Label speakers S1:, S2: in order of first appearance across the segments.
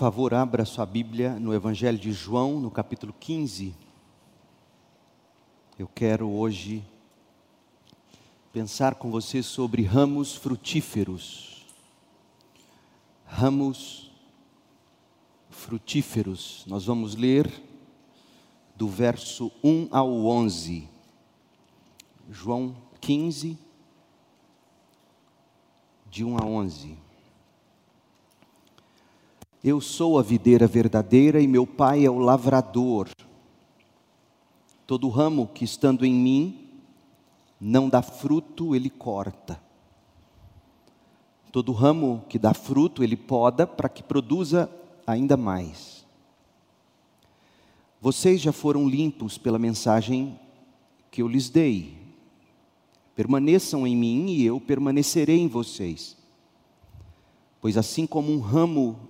S1: favor, abra sua Bíblia no Evangelho de João, no capítulo 15. Eu quero hoje pensar com você sobre ramos frutíferos. Ramos frutíferos. Nós vamos ler do verso 1 ao 11. João 15, de 1 a 11. Eu sou a videira verdadeira e meu pai é o lavrador. Todo ramo que estando em mim não dá fruto, ele corta. Todo ramo que dá fruto, ele poda para que produza ainda mais. Vocês já foram limpos pela mensagem que eu lhes dei. Permaneçam em mim e eu permanecerei em vocês. Pois assim como um ramo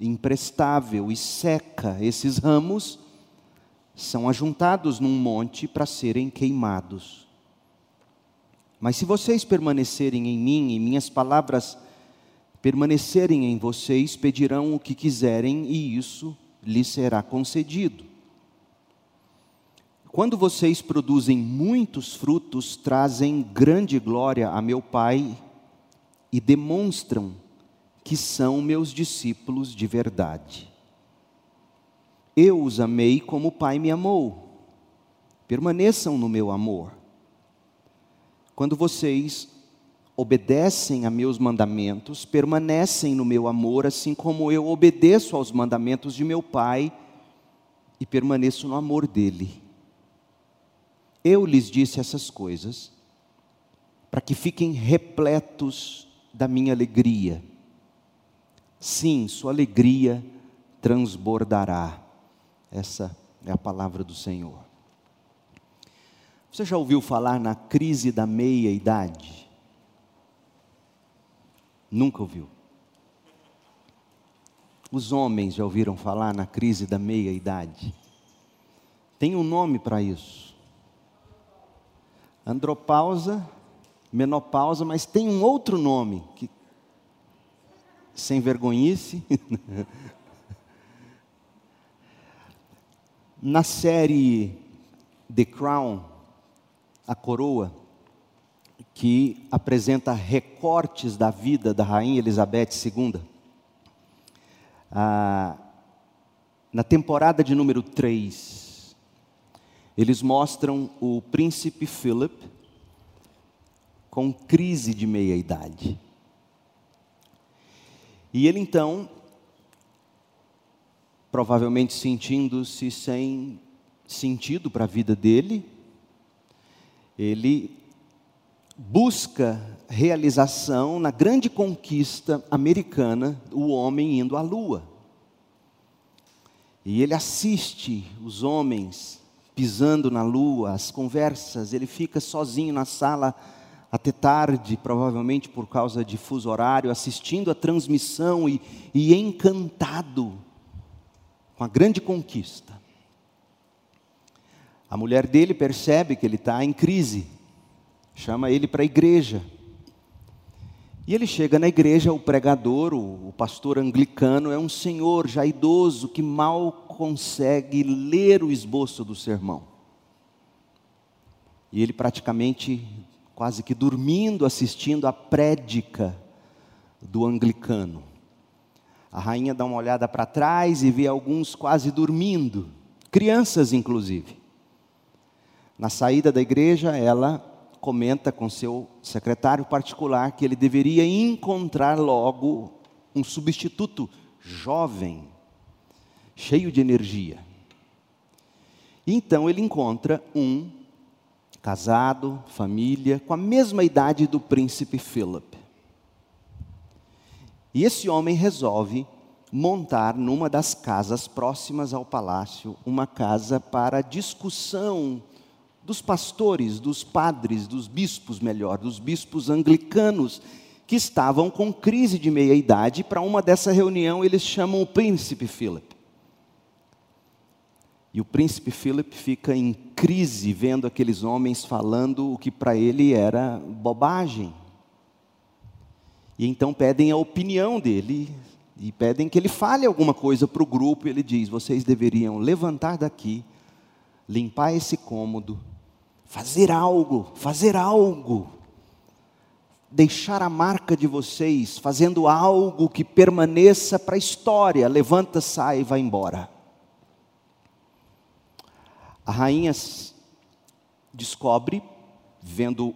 S1: imprestável e seca. Esses ramos são ajuntados num monte para serem queimados. Mas se vocês permanecerem em mim e minhas palavras permanecerem em vocês, pedirão o que quiserem e isso lhes será concedido. Quando vocês produzem muitos frutos, trazem grande glória a meu Pai e demonstram que são meus discípulos de verdade. Eu os amei como o Pai me amou. Permaneçam no meu amor. Quando vocês obedecem a meus mandamentos, permanecem no meu amor, assim como eu obedeço aos mandamentos de meu Pai e permaneço no amor dele. Eu lhes disse essas coisas para que fiquem repletos da minha alegria. Sim, sua alegria transbordará. Essa é a palavra do Senhor. Você já ouviu falar na crise da meia-idade? Nunca ouviu. Os homens já ouviram falar na crise da meia-idade? Tem um nome para isso. Andropausa, menopausa, mas tem um outro nome que sem vergonhice. Na série The Crown, a coroa, que apresenta recortes da vida da rainha Elizabeth II, ah, na temporada de número 3, eles mostram o príncipe Philip com crise de meia-idade. E ele então, provavelmente sentindo-se sem sentido para a vida dele, ele busca realização na grande conquista americana, o homem indo à lua. E ele assiste os homens pisando na lua, as conversas, ele fica sozinho na sala até tarde, provavelmente por causa de fuso horário, assistindo a transmissão e, e encantado com a grande conquista. A mulher dele percebe que ele está em crise, chama ele para a igreja. E ele chega na igreja, o pregador, o, o pastor anglicano, é um senhor já idoso que mal consegue ler o esboço do sermão. E ele praticamente quase que dormindo, assistindo a prédica do anglicano. A rainha dá uma olhada para trás e vê alguns quase dormindo, crianças inclusive. Na saída da igreja, ela comenta com seu secretário particular que ele deveria encontrar logo um substituto jovem, cheio de energia. Então ele encontra um casado, família, com a mesma idade do príncipe Philip. E esse homem resolve montar numa das casas próximas ao palácio uma casa para discussão dos pastores, dos padres, dos bispos, melhor, dos bispos anglicanos que estavam com crise de meia-idade. Para uma dessa reunião, eles chamam o príncipe Philip. E o príncipe Philip fica em crise vendo aqueles homens falando o que para ele era bobagem. E então pedem a opinião dele e pedem que ele fale alguma coisa para o grupo. E ele diz: vocês deveriam levantar daqui, limpar esse cômodo, fazer algo, fazer algo. Deixar a marca de vocês, fazendo algo que permaneça para a história. Levanta, sai e vai embora. A rainha descobre, vendo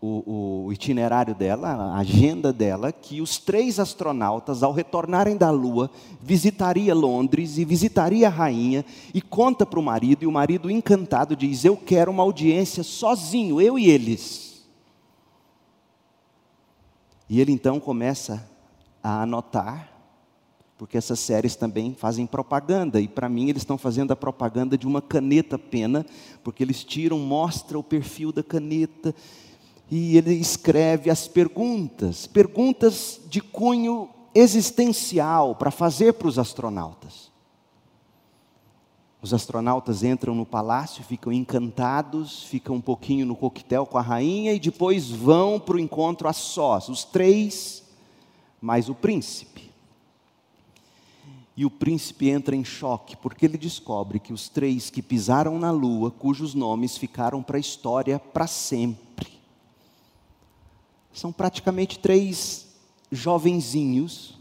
S1: o, o, itinerário dela, a agenda dela, que os três astronautas, ao retornarem da Lua, visitaria Londres e visitaria a rainha, e conta para o marido, e o marido, encantado, diz: Eu quero uma audiência sozinho, eu e eles. E ele então começa a anotar, porque essas séries também fazem propaganda, e para mim eles estão fazendo a propaganda de uma caneta pena, porque eles tiram, mostra o perfil da caneta, e ele escreve as perguntas, perguntas de cunho existencial para fazer para os astronautas. Os astronautas entram no palácio, ficam encantados, ficam um pouquinho no coquetel com a rainha e depois vão para o encontro a sós, os três, mais o príncipe. E o príncipe entra em choque, porque ele descobre que os três que pisaram na lua, cujos nomes ficaram para a história para sempre, são praticamente três jovenzinhos,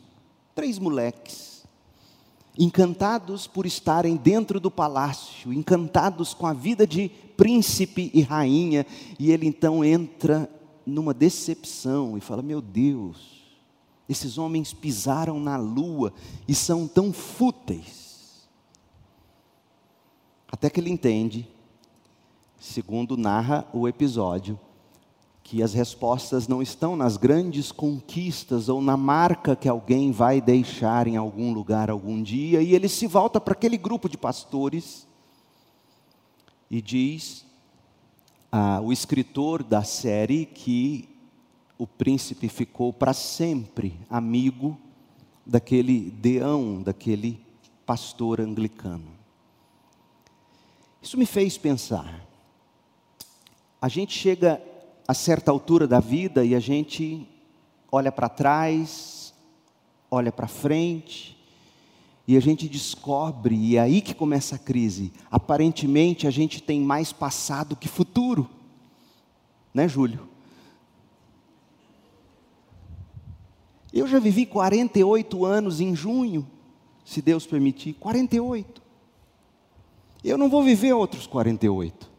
S1: três moleques, encantados por estarem dentro do palácio, encantados com a vida de príncipe e rainha, e ele então entra numa decepção e fala: Meu Deus, esses homens pisaram na lua e são tão fúteis. Até que ele entende, segundo narra o episódio, que as respostas não estão nas grandes conquistas ou na marca que alguém vai deixar em algum lugar algum dia, e ele se volta para aquele grupo de pastores e diz ah, o escritor da série que o príncipe ficou para sempre amigo daquele deão, daquele pastor anglicano. Isso me fez pensar. A gente chega a certa altura da vida e a gente olha para trás, olha para frente, e a gente descobre, e é aí que começa a crise. Aparentemente a gente tem mais passado que futuro, né, Júlio? Eu já vivi 48 anos em junho, se Deus permitir 48. Eu não vou viver outros 48.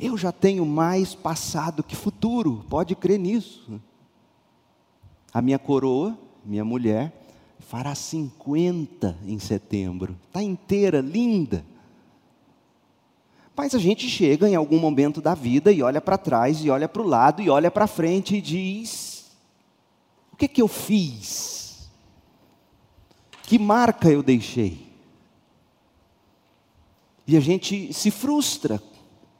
S1: Eu já tenho mais passado que futuro, pode crer nisso. A minha coroa, minha mulher, fará 50 em setembro, está inteira, linda. Mas a gente chega em algum momento da vida e olha para trás, e olha para o lado, e olha para frente e diz: que, que eu fiz? Que marca eu deixei? E a gente se frustra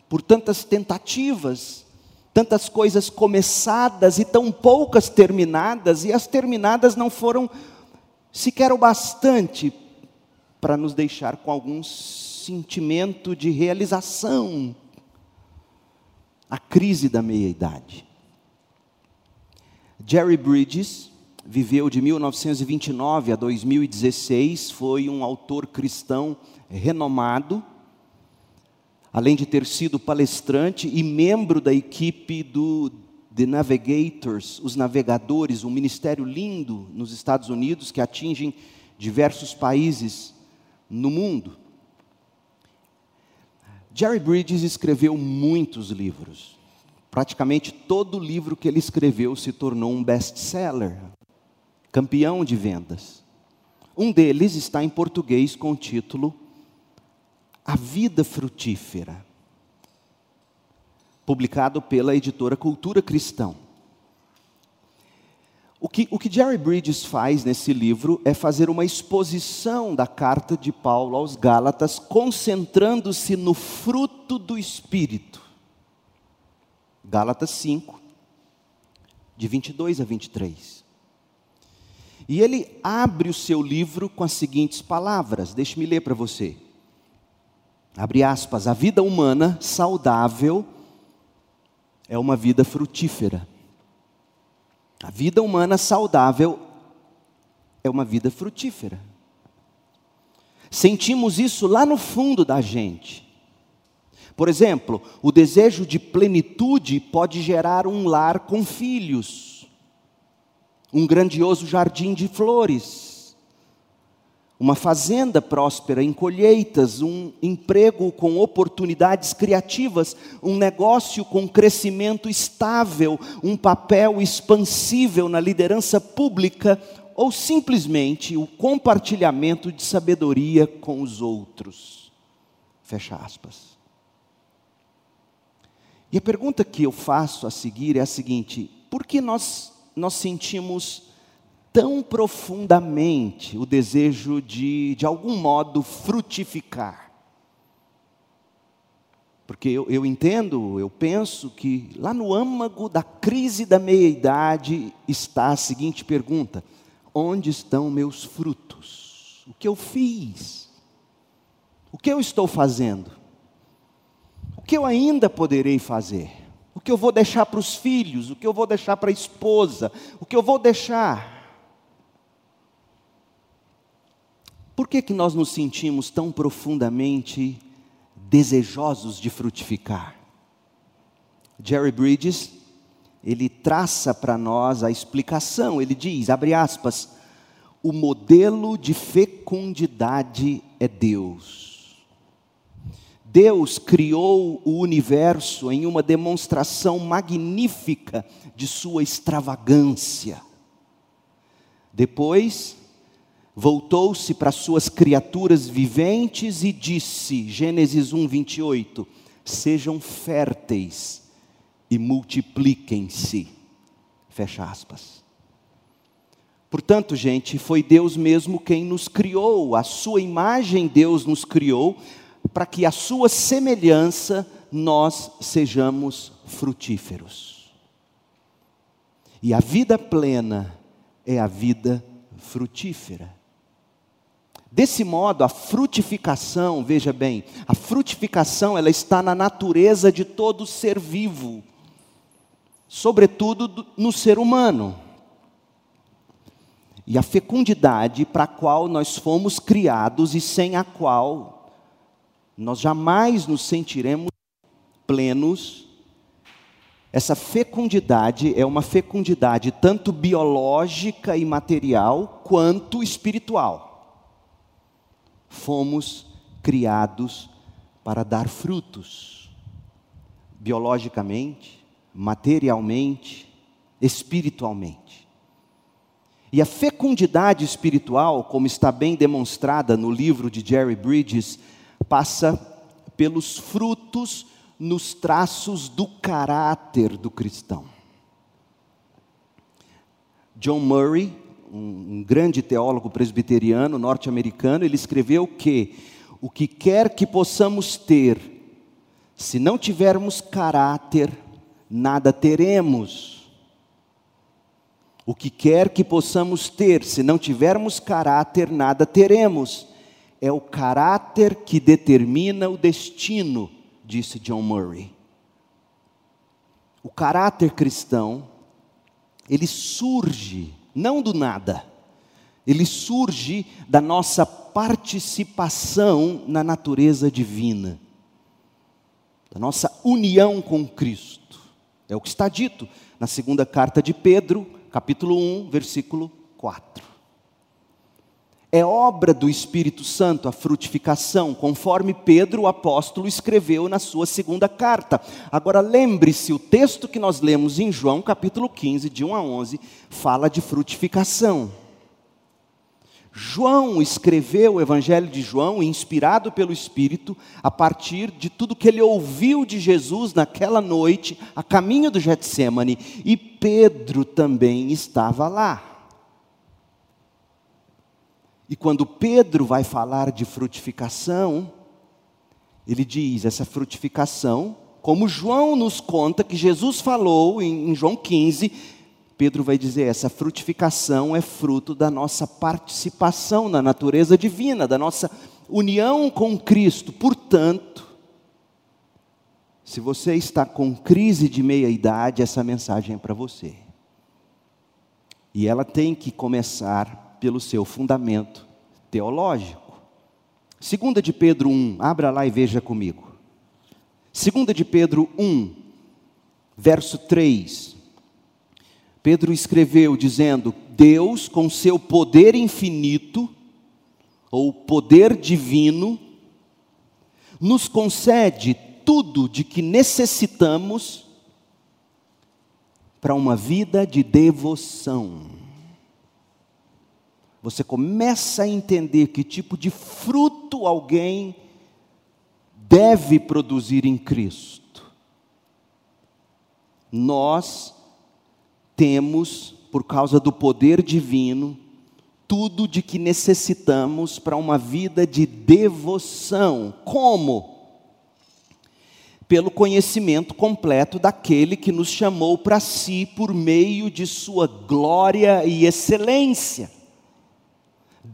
S1: por tantas tentativas, tantas coisas começadas e tão poucas terminadas, e as terminadas não foram sequer o bastante para nos deixar com algum sentimento de realização. A crise da meia-idade. Jerry Bridges viveu de 1929 a 2016, foi um autor cristão renomado além de ter sido palestrante e membro da equipe do The Navigators, os navegadores, um ministério lindo nos Estados Unidos que atingem diversos países no mundo. Jerry Bridges escreveu muitos livros. Praticamente todo livro que ele escreveu se tornou um best-seller, campeão de vendas. Um deles está em português com o título a Vida Frutífera, publicado pela editora Cultura Cristão. O que, o que Jerry Bridges faz nesse livro é fazer uma exposição da carta de Paulo aos Gálatas, concentrando-se no fruto do Espírito. Gálatas 5, de 22 a 23. E ele abre o seu livro com as seguintes palavras, deixe-me ler para você. Abre aspas, a vida humana saudável é uma vida frutífera. A vida humana saudável é uma vida frutífera. Sentimos isso lá no fundo da gente. Por exemplo, o desejo de plenitude pode gerar um lar com filhos, um grandioso jardim de flores uma fazenda próspera em colheitas, um emprego com oportunidades criativas, um negócio com crescimento estável, um papel expansível na liderança pública ou simplesmente o compartilhamento de sabedoria com os outros. Fecha aspas. E a pergunta que eu faço a seguir é a seguinte: por que nós, nós sentimos tão profundamente o desejo de, de algum modo, frutificar. Porque eu, eu entendo, eu penso que lá no âmago da crise da meia-idade está a seguinte pergunta: onde estão meus frutos? O que eu fiz? O que eu estou fazendo? Que eu ainda poderei fazer? O que eu vou deixar para os filhos? O que eu vou deixar para a esposa? O que eu vou deixar? Por que, que nós nos sentimos tão profundamente desejosos de frutificar? Jerry Bridges, ele traça para nós a explicação, ele diz, abre aspas, o modelo de fecundidade é Deus. Deus criou o universo em uma demonstração magnífica de sua extravagância. Depois, voltou-se para suas criaturas viventes e disse, Gênesis 1, 28, sejam férteis e multipliquem-se. Fecha aspas. Portanto, gente, foi Deus mesmo quem nos criou, a sua imagem Deus nos criou, para que a sua semelhança nós sejamos frutíferos. E a vida plena é a vida frutífera. Desse modo, a frutificação, veja bem, a frutificação ela está na natureza de todo ser vivo, sobretudo no ser humano. E a fecundidade para a qual nós fomos criados e sem a qual nós jamais nos sentiremos plenos, essa fecundidade é uma fecundidade tanto biológica e material quanto espiritual. Fomos criados para dar frutos, biologicamente, materialmente, espiritualmente. E a fecundidade espiritual, como está bem demonstrada no livro de Jerry Bridges, passa pelos frutos nos traços do caráter do cristão. John Murray, um, grande teólogo presbiteriano norte-americano, ele escreveu que o que quer que possamos ter, se não tivermos caráter, nada teremos. O que quer que possamos ter, se não tivermos caráter, nada teremos. É o caráter que determina o destino, disse John Murray. O caráter cristão, ele surge não do nada. Ele surge da nossa participação na natureza divina, da nossa união com Cristo. É o que está dito na segunda carta de Pedro, capítulo 1, versículo 4. É obra do Espírito Santo a frutificação, conforme Pedro, o apóstolo, escreveu na sua segunda carta. Agora lembre-se, o texto que nós lemos em João, capítulo 15, de 1 a 11, fala de frutificação. João escreveu o Evangelho de João, inspirado pelo Espírito, a partir de tudo que ele ouviu de Jesus naquela noite, a caminho do Getsemane, e Pedro também estava lá. E quando Pedro vai falar de frutificação, ele diz: essa frutificação, como João nos conta que Jesus falou em, João 15, Pedro vai dizer: essa frutificação é fruto da nossa participação na natureza divina, da nossa união com Cristo. Portanto, se você está com crise de meia-idade, essa mensagem é para você. E ela tem que começar pelo seu fundamento teológico. Segunda de Pedro 1, abra lá e veja comigo. Segunda de Pedro 1, verso 3. Pedro escreveu dizendo: Deus, com seu poder infinito, ou poder divino, nos concede tudo de que necessitamos para uma vida de devoção. Você começa a entender que tipo de fruto alguém deve produzir em Cristo. Nós temos, por causa do poder divino, tudo de que necessitamos para uma vida de devoção. Como? Pelo conhecimento completo daquele que nos chamou para si por meio de sua glória e excelência.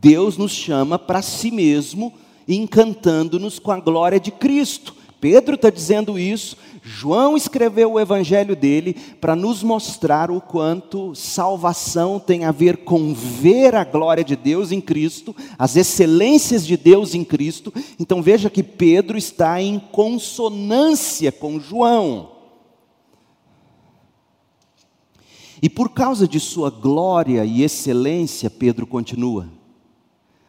S1: Deus nos chama para si mesmo, encantando-nos com a glória de Cristo. Pedro está dizendo isso, João escreveu o evangelho dele para nos mostrar o quanto salvação tem a ver com ver a glória de Deus em Cristo, as excelências de Deus em Cristo. Então veja que Pedro está em consonância com João. E por causa de sua glória e excelência, Pedro continua.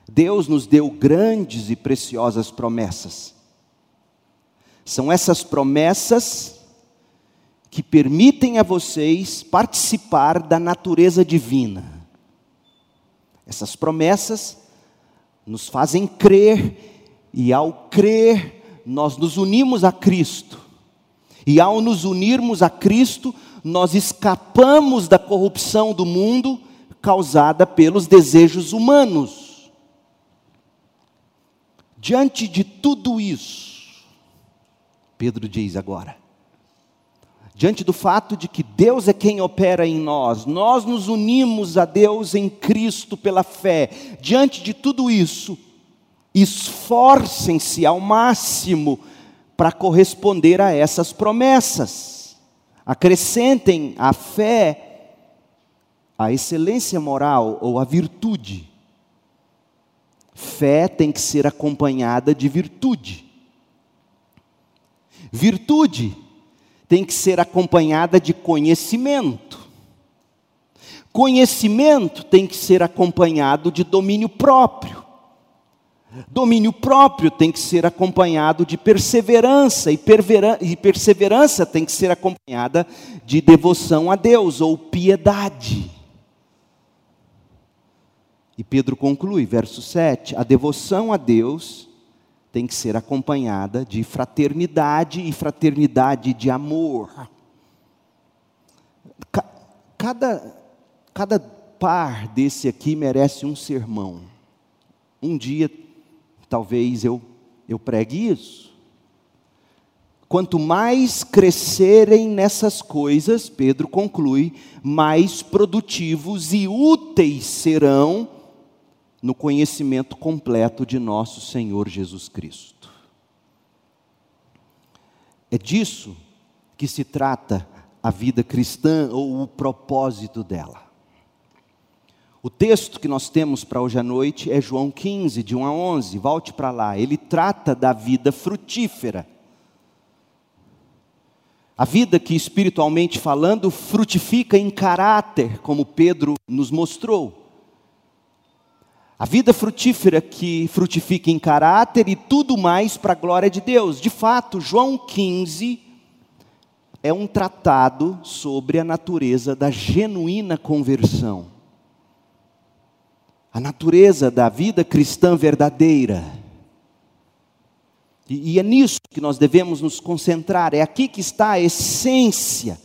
S1: Deus nos deu grandes e preciosas promessas são essas promessas que permitem a vocês participar da natureza divina. Essas promessas nos fazem crer, e ao crer, nós nos unimos a Cristo. E ao nos unirmos a Cristo, nós escapamos da corrupção do mundo causada pelos desejos humanos. Diante de tudo isso, Pedro diz agora. Diante do fato de que Deus é quem opera em nós, nós nos unimos a Deus em Cristo pela fé. Diante de tudo isso, esforcem-se ao máximo para corresponder a essas promessas. Acrescentem à fé a excelência moral ou a virtude. Fé tem que ser acompanhada de virtude. Virtude tem que ser acompanhada de conhecimento. Conhecimento tem que ser acompanhado de domínio próprio. Domínio próprio tem que ser acompanhado de perseverança, e, perseverança tem que ser acompanhada de devoção a Deus ou piedade. E Pedro conclui, verso 7: a devoção a Deus tem que ser acompanhada de fraternidade e fraternidade de amor. Cada, cada par desse aqui merece um sermão. Um dia, talvez eu, eu pregue isso. Quanto mais crescerem nessas coisas, Pedro conclui, mais produtivos e úteis serão no conhecimento completo de nosso Senhor Jesus Cristo. É disso que se trata a vida cristã ou o propósito dela. O texto que nós temos para hoje à noite é João 15, de 1 a 11, volte para lá. Ele trata da vida frutífera. A vida que, espiritualmente falando, frutifica em caráter, como Pedro nos mostrou. A vida frutífera que frutifica em caráter e tudo mais para a glória de Deus. De fato, João 15 é um tratado sobre a natureza da genuína conversão. a natureza da vida cristã verdadeira. E, e, é nisso que nós devemos nos concentrar, é aqui que está a essência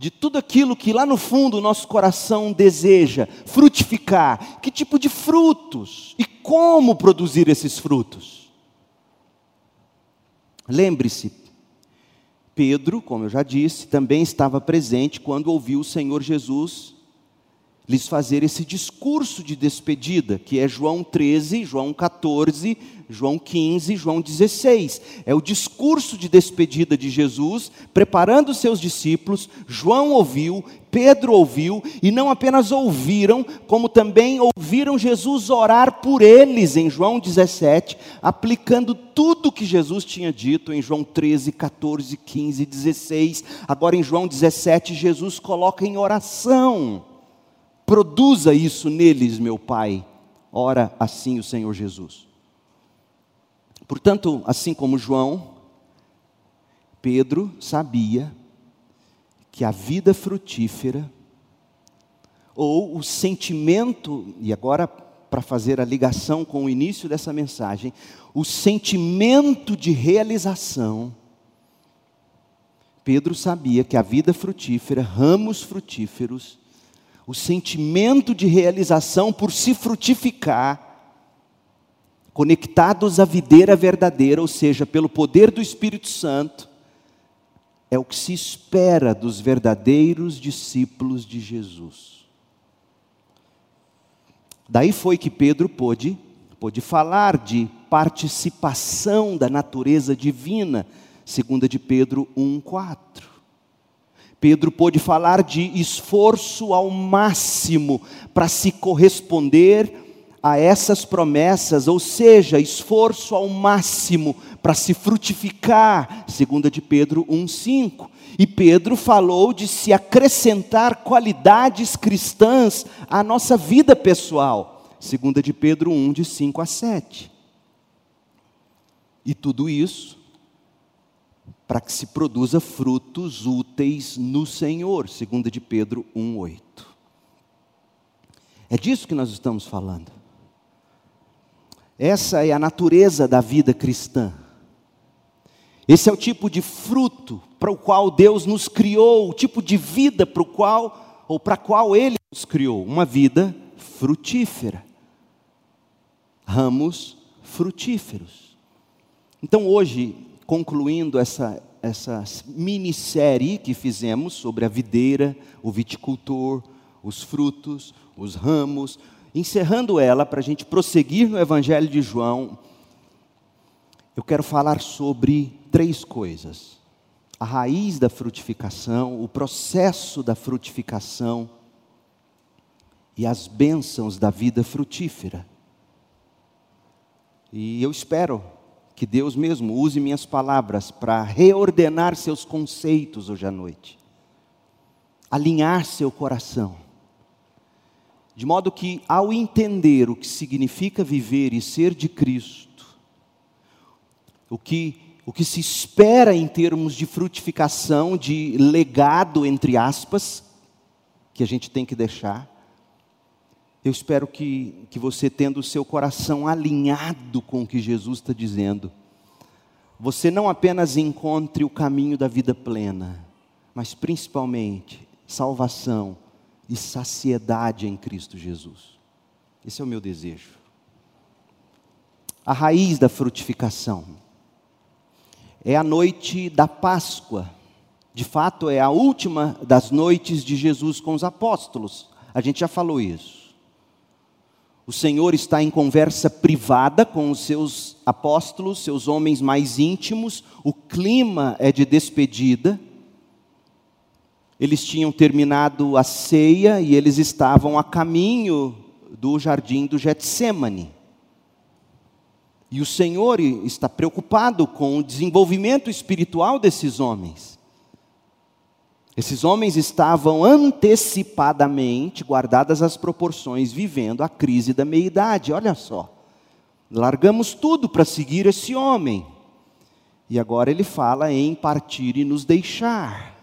S1: de tudo aquilo que lá no fundo o nosso coração deseja frutificar. Que tipo de frutos e como produzir esses frutos? Lembre-se, Pedro, como eu já disse, também estava presente quando ouviu o Senhor Jesus lhes fazer esse discurso de despedida, que é João 13, João 14, João 15, João 16. É o discurso de despedida de Jesus, preparando seus discípulos. João ouviu, Pedro ouviu, e não apenas ouviram, como também ouviram Jesus orar por eles em João 17, aplicando tudo que Jesus tinha dito em João 13, 14, 15, 16. Agora em João 17, Jesus coloca em oração Produza isso neles, meu Pai. Ora assim o Senhor Jesus. Portanto, assim como João, Pedro sabia que a vida frutífera, ou o sentimento, e agora para fazer a ligação com o início dessa mensagem, o sentimento de realização, Pedro sabia que a vida frutífera, ramos frutíferos, o sentimento de realização por se frutificar, conectados à videira verdadeira, ou seja, pelo poder do Espírito Santo, é o que se espera dos verdadeiros discípulos de Jesus. Daí foi que Pedro pôde, pôde falar de participação da natureza divina, segunda de Pedro 1:4. Pedro pôde falar de esforço ao máximo para se corresponder a essas promessas, ou seja, esforço ao máximo para se frutificar, segunda de Pedro 1:5. E Pedro falou de se acrescentar qualidades cristãs à nossa vida pessoal, segunda de Pedro 1 de 5 a 7. E tudo isso para que se produza frutos úteis no Senhor, segundo de Pedro 1:8. É disso que nós estamos falando. Essa é a natureza da vida cristã. Esse é o tipo de fruto para o qual Deus nos criou, o tipo de vida para o qual ou para qual ele nos criou, uma vida frutífera. Ramos frutíferos. Então hoje concluindo essa, essa minissérie que fizemos sobre a videira, o viticultor, os frutos, os ramos, encerrando ela para a gente prosseguir no Evangelho de João, eu quero falar sobre três coisas: a raiz da frutificação, o processo da frutificação e as bênçãos da vida frutífera. E eu espero que Deus mesmo use minhas palavras para reordenar seus conceitos hoje à noite, alinhar seu coração, de modo que, ao entender o que significa viver e ser de Cristo, o que, o que se espera em termos de frutificação, de legado, entre aspas, que a gente tem que deixar, eu espero que, que você, tendo o seu coração alinhado com o que Jesus está dizendo, você não apenas encontre o caminho da vida plena, mas principalmente salvação e saciedade em Cristo Jesus. Esse é o meu desejo. A raiz da frutificação é a noite da Páscoa. De fato, é a última das noites de Jesus com os apóstolos. A gente já falou isso. O Senhor está em conversa privada com os seus apóstolos, seus homens mais íntimos, o clima é de despedida. Eles tinham terminado a ceia e eles estavam a caminho do jardim do Getsemane. E o Senhor está preocupado com o desenvolvimento espiritual desses homens. Esses homens estavam antecipadamente, guardadas as proporções, vivendo a crise da meia-idade. Olha só. Largamos tudo para seguir esse homem. E agora ele fala em partir e nos deixar.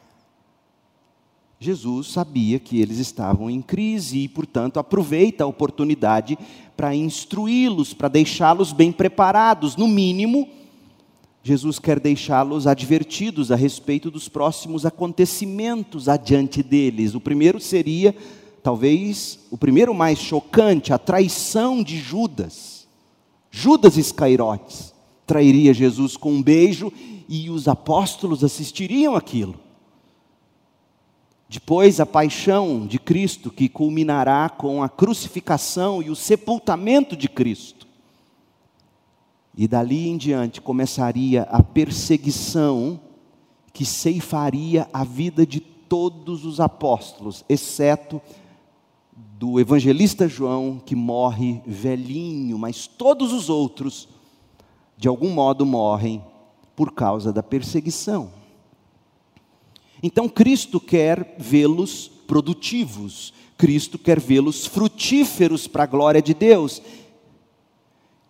S1: Jesus sabia que eles estavam em crise e, portanto, aproveita a oportunidade para instruí-los, para deixá-los bem preparados. No mínimo, Jesus quer deixá-los advertidos a respeito dos próximos acontecimentos adiante deles. O primeiro seria, talvez, o primeiro mais chocante, a traição de Judas. Judas Iscariotes trairia Jesus com um beijo e os apóstolos assistiriam aquilo. Depois, a paixão de Cristo, que culminará com a crucificação e o sepultamento de Cristo. E dali em diante começaria a perseguição que ceifaria a vida de todos os apóstolos, exceto do evangelista João, que morre velhinho, mas todos os outros, de algum modo, morrem por causa da perseguição. Então Cristo quer vê-los produtivos, Cristo quer vê-los frutíferos para a glória de Deus.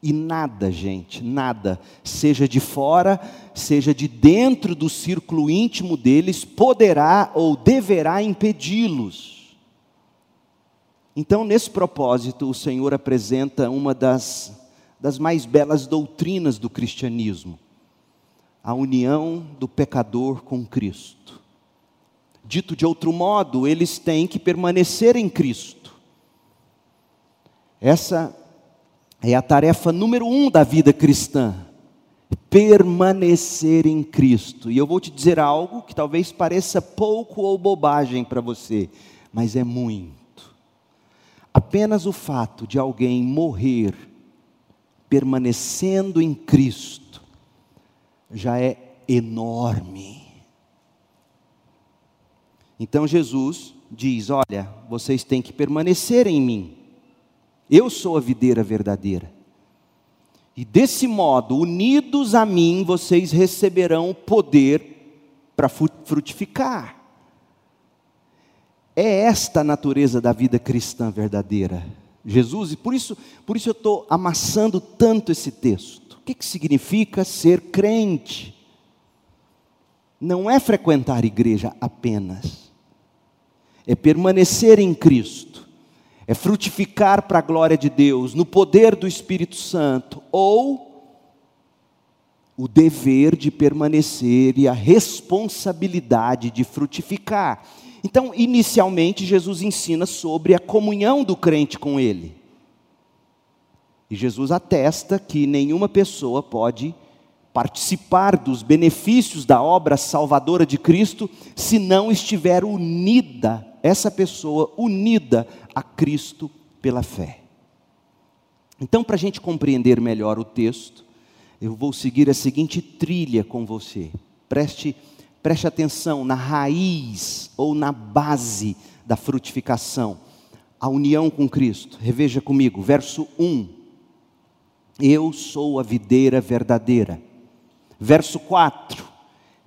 S1: E nada, gente, nada, seja de fora, seja de dentro do círculo íntimo deles, poderá ou deverá impedi-los. Então, nesse propósito, o Senhor apresenta uma das, das mais belas doutrinas do cristianismo: a união do pecador com Cristo. Dito de outro modo, eles têm que permanecer em Cristo. Essa é a tarefa número um da vida cristã. Permanecer em Cristo. E eu vou te dizer algo que talvez pareça pouco ou bobagem para você, mas é muito. Apenas o fato de alguém morrer permanecendo em Cristo já é enorme. Então Jesus diz: Olha, vocês têm que permanecer em mim. Eu sou a videira verdadeira. E desse modo, unidos a mim, vocês receberão poder para frutificar. É esta a natureza da vida cristã verdadeira. Jesus, e por isso, por isso eu estou amassando tanto esse texto. O que, que significa ser crente? Não é frequentar igreja apenas é permanecer em Cristo, é frutificar para a glória de Deus, no poder do Espírito Santo, ou o dever de permanecer e a responsabilidade de frutificar. Então, inicialmente, Jesus ensina sobre a comunhão do crente com Ele. E Jesus atesta que nenhuma pessoa pode participar dos benefícios da obra salvadora de Cristo se não estiver unida essa pessoa unida a Cristo pela fé. Então, para a gente compreender melhor o texto, eu vou seguir a seguinte trilha com você. Preste, preste atenção na raiz ou na base da frutificação, a união com Cristo. Reveja comigo, verso 1. Eu sou a videira verdadeira. Verso 4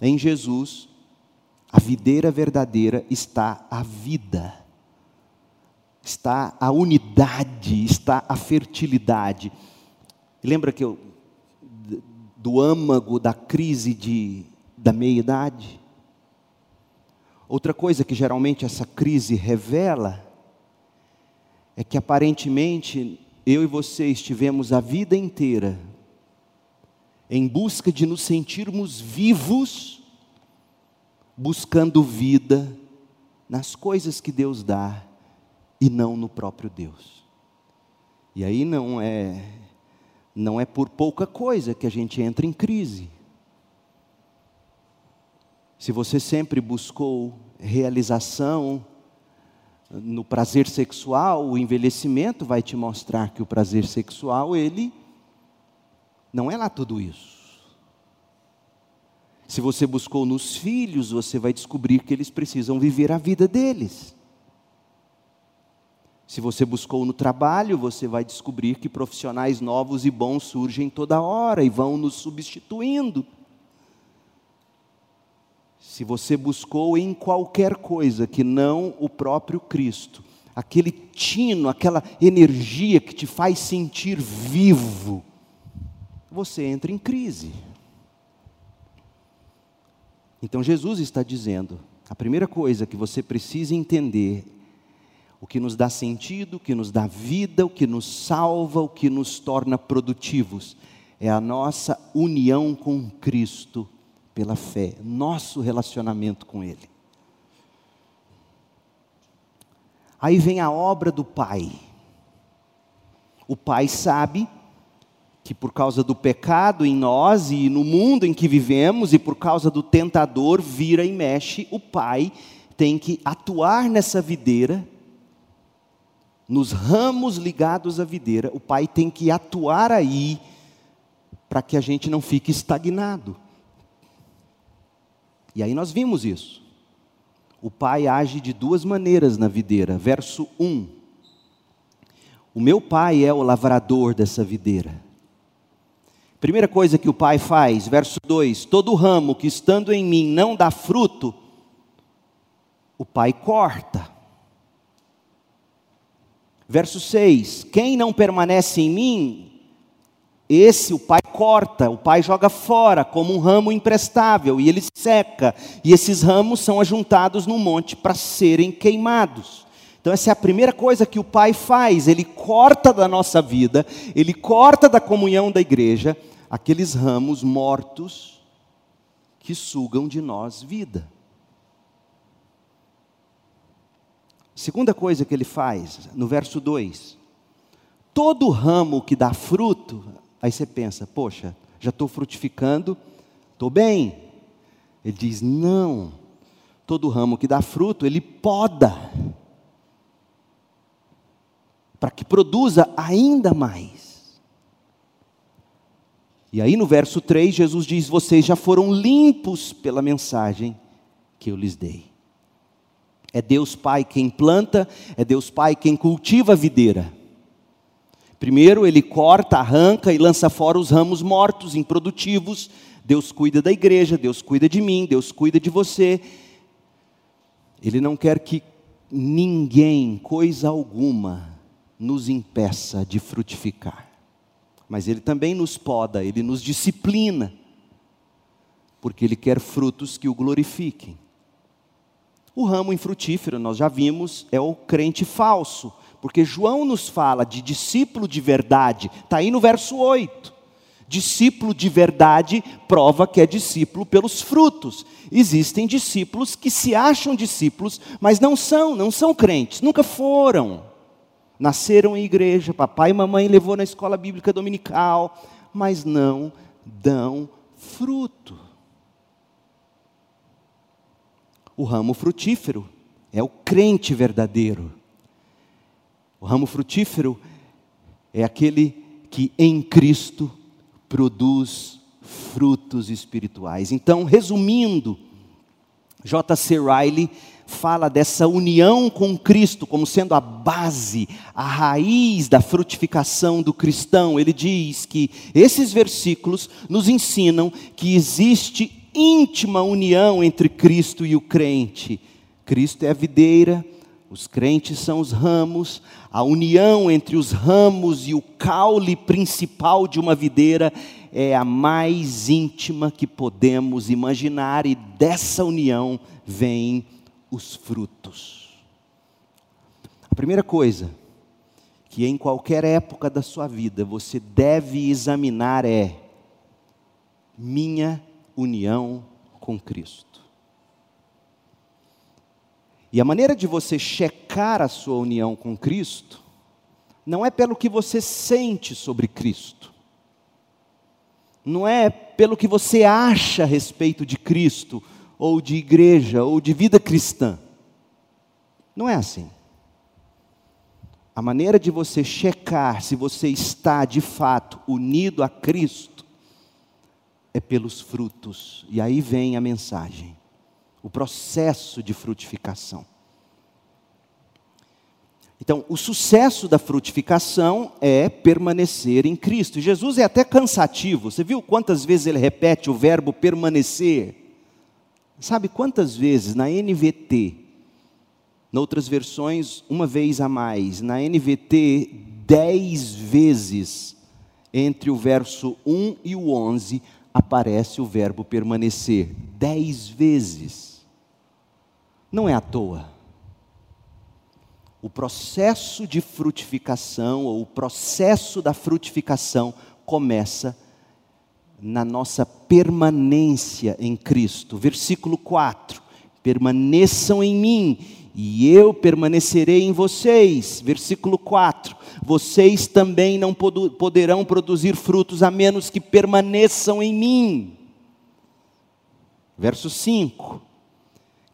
S1: Em Jesus, a videira verdadeira está a vida, está a unidade, está a fertilidade. Lembra que eu, do âmago da crise de, da meia-idade? Outra coisa que geralmente essa crise revela é que aparentemente eu e você estivemos a vida inteira em busca de nos sentirmos vivos, buscando vida nas coisas que Deus dá e não no próprio Deus. E aí não é não é por pouca coisa que a gente entra em crise. Se você sempre buscou realização no prazer sexual, o envelhecimento vai te mostrar que o prazer sexual ele não é lá tudo isso. Se você buscou nos filhos, você vai descobrir que eles precisam viver a vida deles. Se você buscou no trabalho, você vai descobrir que profissionais novos e bons surgem toda hora e vão nos substituindo. Se você buscou em qualquer coisa que não o próprio Cristo, aquele tino, aquela energia que te faz sentir vivo, você entra em crise. Então Jesus está dizendo: a primeira coisa que você precisa entender, o que nos dá sentido, o que nos dá vida, o que nos salva, o que nos torna produtivos, é a nossa união com Cristo pela fé, nosso relacionamento com Ele. Aí vem a obra do Pai. O Pai sabe que por causa do pecado em nós e no mundo em que vivemos, e por causa do tentador vira e mexe, o Pai tem que atuar nessa videira, nos ramos ligados à videira, o Pai tem que atuar aí, para que a gente não fique estagnado. E aí nós vimos isso. O Pai age de duas maneiras na videira. Verso 1. O meu Pai é o lavrador dessa videira. Primeira coisa que o pai faz, verso 2: todo ramo que estando em mim não dá fruto, o pai corta. Verso 6: quem não permanece em mim, esse o pai corta, o pai joga fora como um ramo imprestável e ele seca, e esses ramos são ajuntados no monte para serem queimados. Então, essa é a primeira coisa que o pai faz: ele corta da nossa vida, ele corta da comunhão da igreja, aqueles ramos mortos que sugam de nós vida. Segunda coisa que ele faz, no verso 2: todo ramo que dá fruto, aí você pensa, poxa, já estou frutificando, estou bem. Ele diz: não, todo ramo que dá fruto, ele poda, para que produza ainda mais. E aí no verso 3, Jesus diz: Vocês já foram limpos pela mensagem que eu lhes dei. É Deus Pai quem planta, é Deus Pai quem cultiva a videira. Primeiro ele corta, arranca e lança fora os ramos mortos, improdutivos. Deus cuida da igreja, Deus cuida de mim, Deus cuida de você. Ele não quer que ninguém, coisa alguma, nos impeça de frutificar mas Ele também nos poda, Ele nos disciplina, porque Ele quer frutos que o glorifiquem. O ramo infrutífero, nós já vimos, é o crente falso, porque João nos fala de discípulo de verdade, está aí no verso 8. Discípulo de verdade prova que é discípulo pelos frutos. Existem discípulos que se acham discípulos, mas não são, não são crentes, nunca foram nasceram em igreja, papai e mamãe levou na escola bíblica dominical, mas não dão fruto. O ramo frutífero é o crente verdadeiro. O ramo frutífero é aquele que em Cristo produz frutos espirituais. Então, resumindo, J.C. Riley fala dessa união com Cristo como sendo a base, a raiz da frutificação do cristão. Ele diz que esses versículos nos ensinam que existe íntima união entre Cristo e o crente. Cristo é a videira, os crentes são os ramos, a união entre os ramos e o caule principal de uma videira é a mais íntima que podemos imaginar, e dessa união vem os frutos. A primeira coisa que em qualquer época da sua vida você deve examinar é minha união com Cristo. E a maneira de você checar a sua união com Cristo não é pelo que você sente sobre Cristo, não é pelo que você acha a respeito de Cristo, ou de igreja, ou de vida cristã. Não é assim. A maneira de você checar se você está de fato unido a Cristo é pelos frutos. E aí vem a mensagem, o processo de frutificação. Então, o sucesso da frutificação é permanecer em Cristo. Jesus é até cansativo. Você viu quantas vezes ele repete o verbo permanecer? Sabe quantas vezes na NVT, em outras versões, uma vez a mais, na NVT, dez vezes, entre o verso 1 e o 11, aparece o verbo permanecer. Dez vezes. Não é à toa o processo de frutificação, ou o processo da frutificação, começa na nossa permanência em Cristo. Versículo 4: Permaneçam em mim, e eu permanecerei em vocês. Versículo 4: Vocês também não poderão produzir frutos a menos que permaneçam em mim. Verso 5: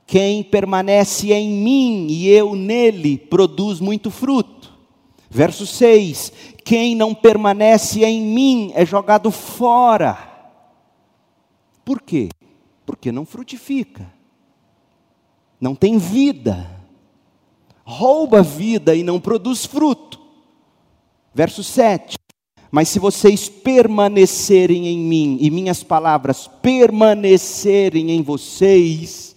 S1: quem permanece em mim e eu nele produz muito fruto. Verso 6: Quem não permanece em mim é jogado fora. Por quê? Porque não frutifica, não tem vida, rouba vida e não produz fruto. Verso 7: Mas se vocês permanecerem em mim e minhas palavras permanecerem em vocês,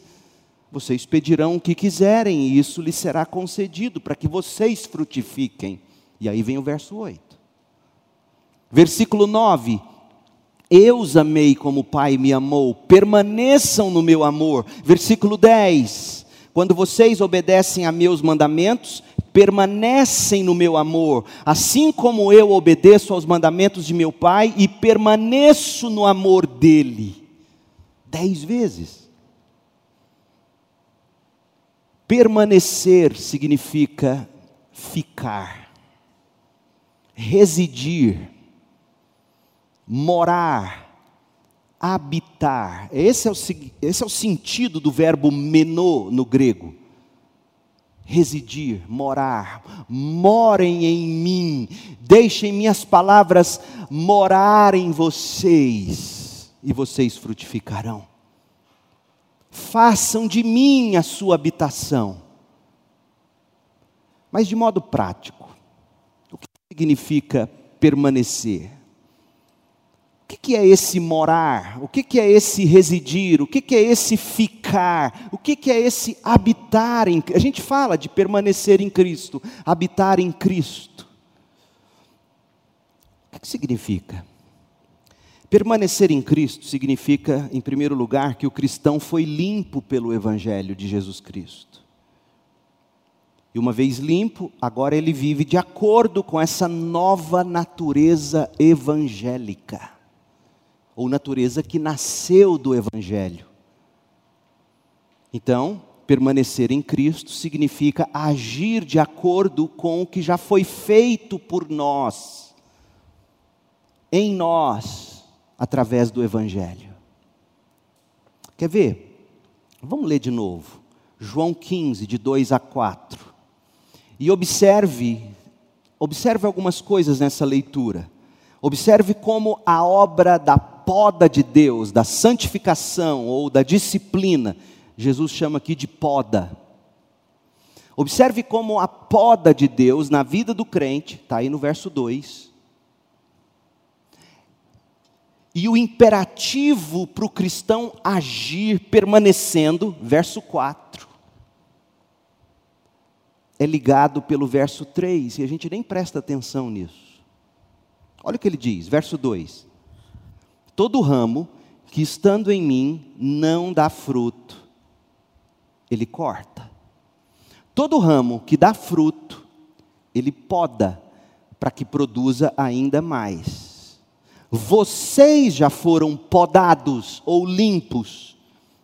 S1: vocês pedirão o que quiserem, e isso lhes será concedido, para que vocês frutifiquem. E aí vem o verso 8. Versículo 9: Eu os amei como o Pai me amou, permaneçam no meu amor. Versículo 10: Quando vocês obedecem a meus mandamentos, permanecem no meu amor, assim como eu obedeço aos mandamentos de meu Pai e permaneço no amor dele. Dez vezes. Permanecer significa ficar, residir, morar, habitar. Esse é o, esse é o sentido do verbo menô no grego. Residir, morar, morem em mim, deixem minhas palavras morar em vocês, e vocês frutificarão façam de mim a sua habitação. Mas de modo prático, significa permanecer? O que é esse morar? O que é esse residir? O que é esse ficar? O que é esse habitar em A gente fala de permanecer em Cristo, habitar em Cristo. O que significa? Permanecer em Cristo significa, em primeiro lugar, que o cristão foi limpo pelo Evangelho de Jesus Cristo. E uma vez limpo, agora ele vive de acordo com essa nova natureza evangélica, ou natureza que nasceu do Evangelho. Então, permanecer em Cristo significa agir de acordo com o que já foi feito por nós, em nós através do Evangelho. Quer ver? Vamos ler de novo. João 15, de 2 a 4. E observe, observe algumas coisas nessa leitura. Observe como a obra da poda de Deus, da santificação ou da disciplina, Jesus chama aqui de poda. Observe como a poda de Deus na vida do crente, está aí no verso 2, e o imperativo para o cristão agir permanecendo, verso 4, é ligado pelo verso 3, e a gente nem presta atenção nisso. Olha o que ele diz, verso 2: Todo ramo que estando em mim não dá fruto, ele corta. Todo ramo que dá fruto, ele poda, para que produza ainda mais. Vocês já foram podados ou limpos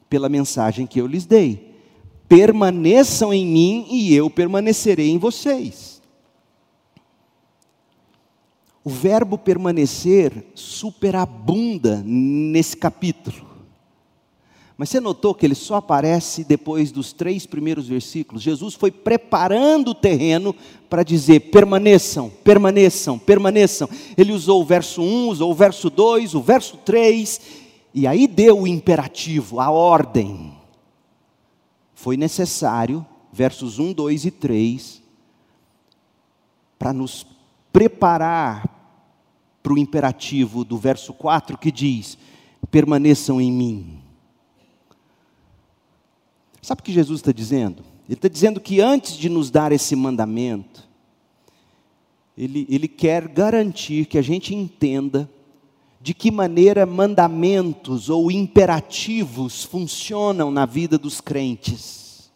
S1: pela mensagem que eu lhes dei. Permaneçam em mim e eu permanecerei em vocês. O verbo permanecer superabunda nesse capítulo. Mas você notou que ele só aparece depois dos três primeiros versículos? Jesus foi preparando o terreno para dizer: permaneçam, permaneçam, permaneçam. Ele usou o verso 1, usou o verso 2, o verso 3, E aí deu o imperativo, a ordem. Foi necessário, versos 1, 2 e 3, para nos preparar para o imperativo do verso 4 que diz: permaneçam em mim. Sabe o que Jesus está dizendo? Ele está dizendo que antes de nos dar esse mandamento, ele, ele quer garantir que a gente entenda de que maneira mandamentos ou imperativos funcionam na vida dos crentes,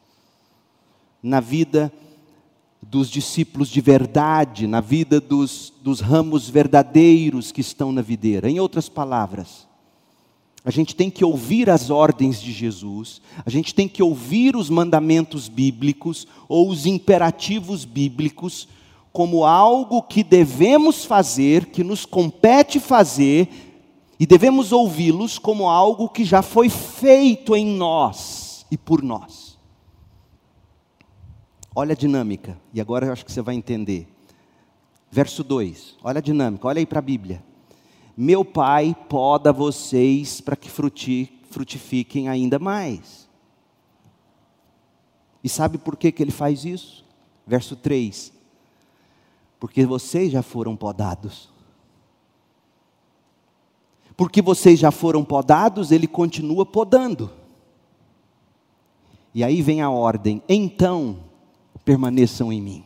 S1: na vida dos discípulos de verdade, na vida dos, dos ramos verdadeiros que estão na videira. Em outras palavras, a gente tem que ouvir as ordens de Jesus, a gente tem que ouvir os mandamentos bíblicos ou os imperativos bíblicos como algo que devemos fazer, que nos compete fazer, e devemos ouvi-los como algo que já foi feito em nós e por nós. Olha a dinâmica, e agora eu acho que você vai entender. Verso 2, olha a dinâmica, olha aí para a Bíblia. Meu pai poda vocês para que frutifiquem ainda mais. E sabe por que, que ele faz isso? Verso 3: Porque vocês já foram podados. Porque vocês já foram podados, ele continua podando. E aí vem a ordem: então permaneçam em mim.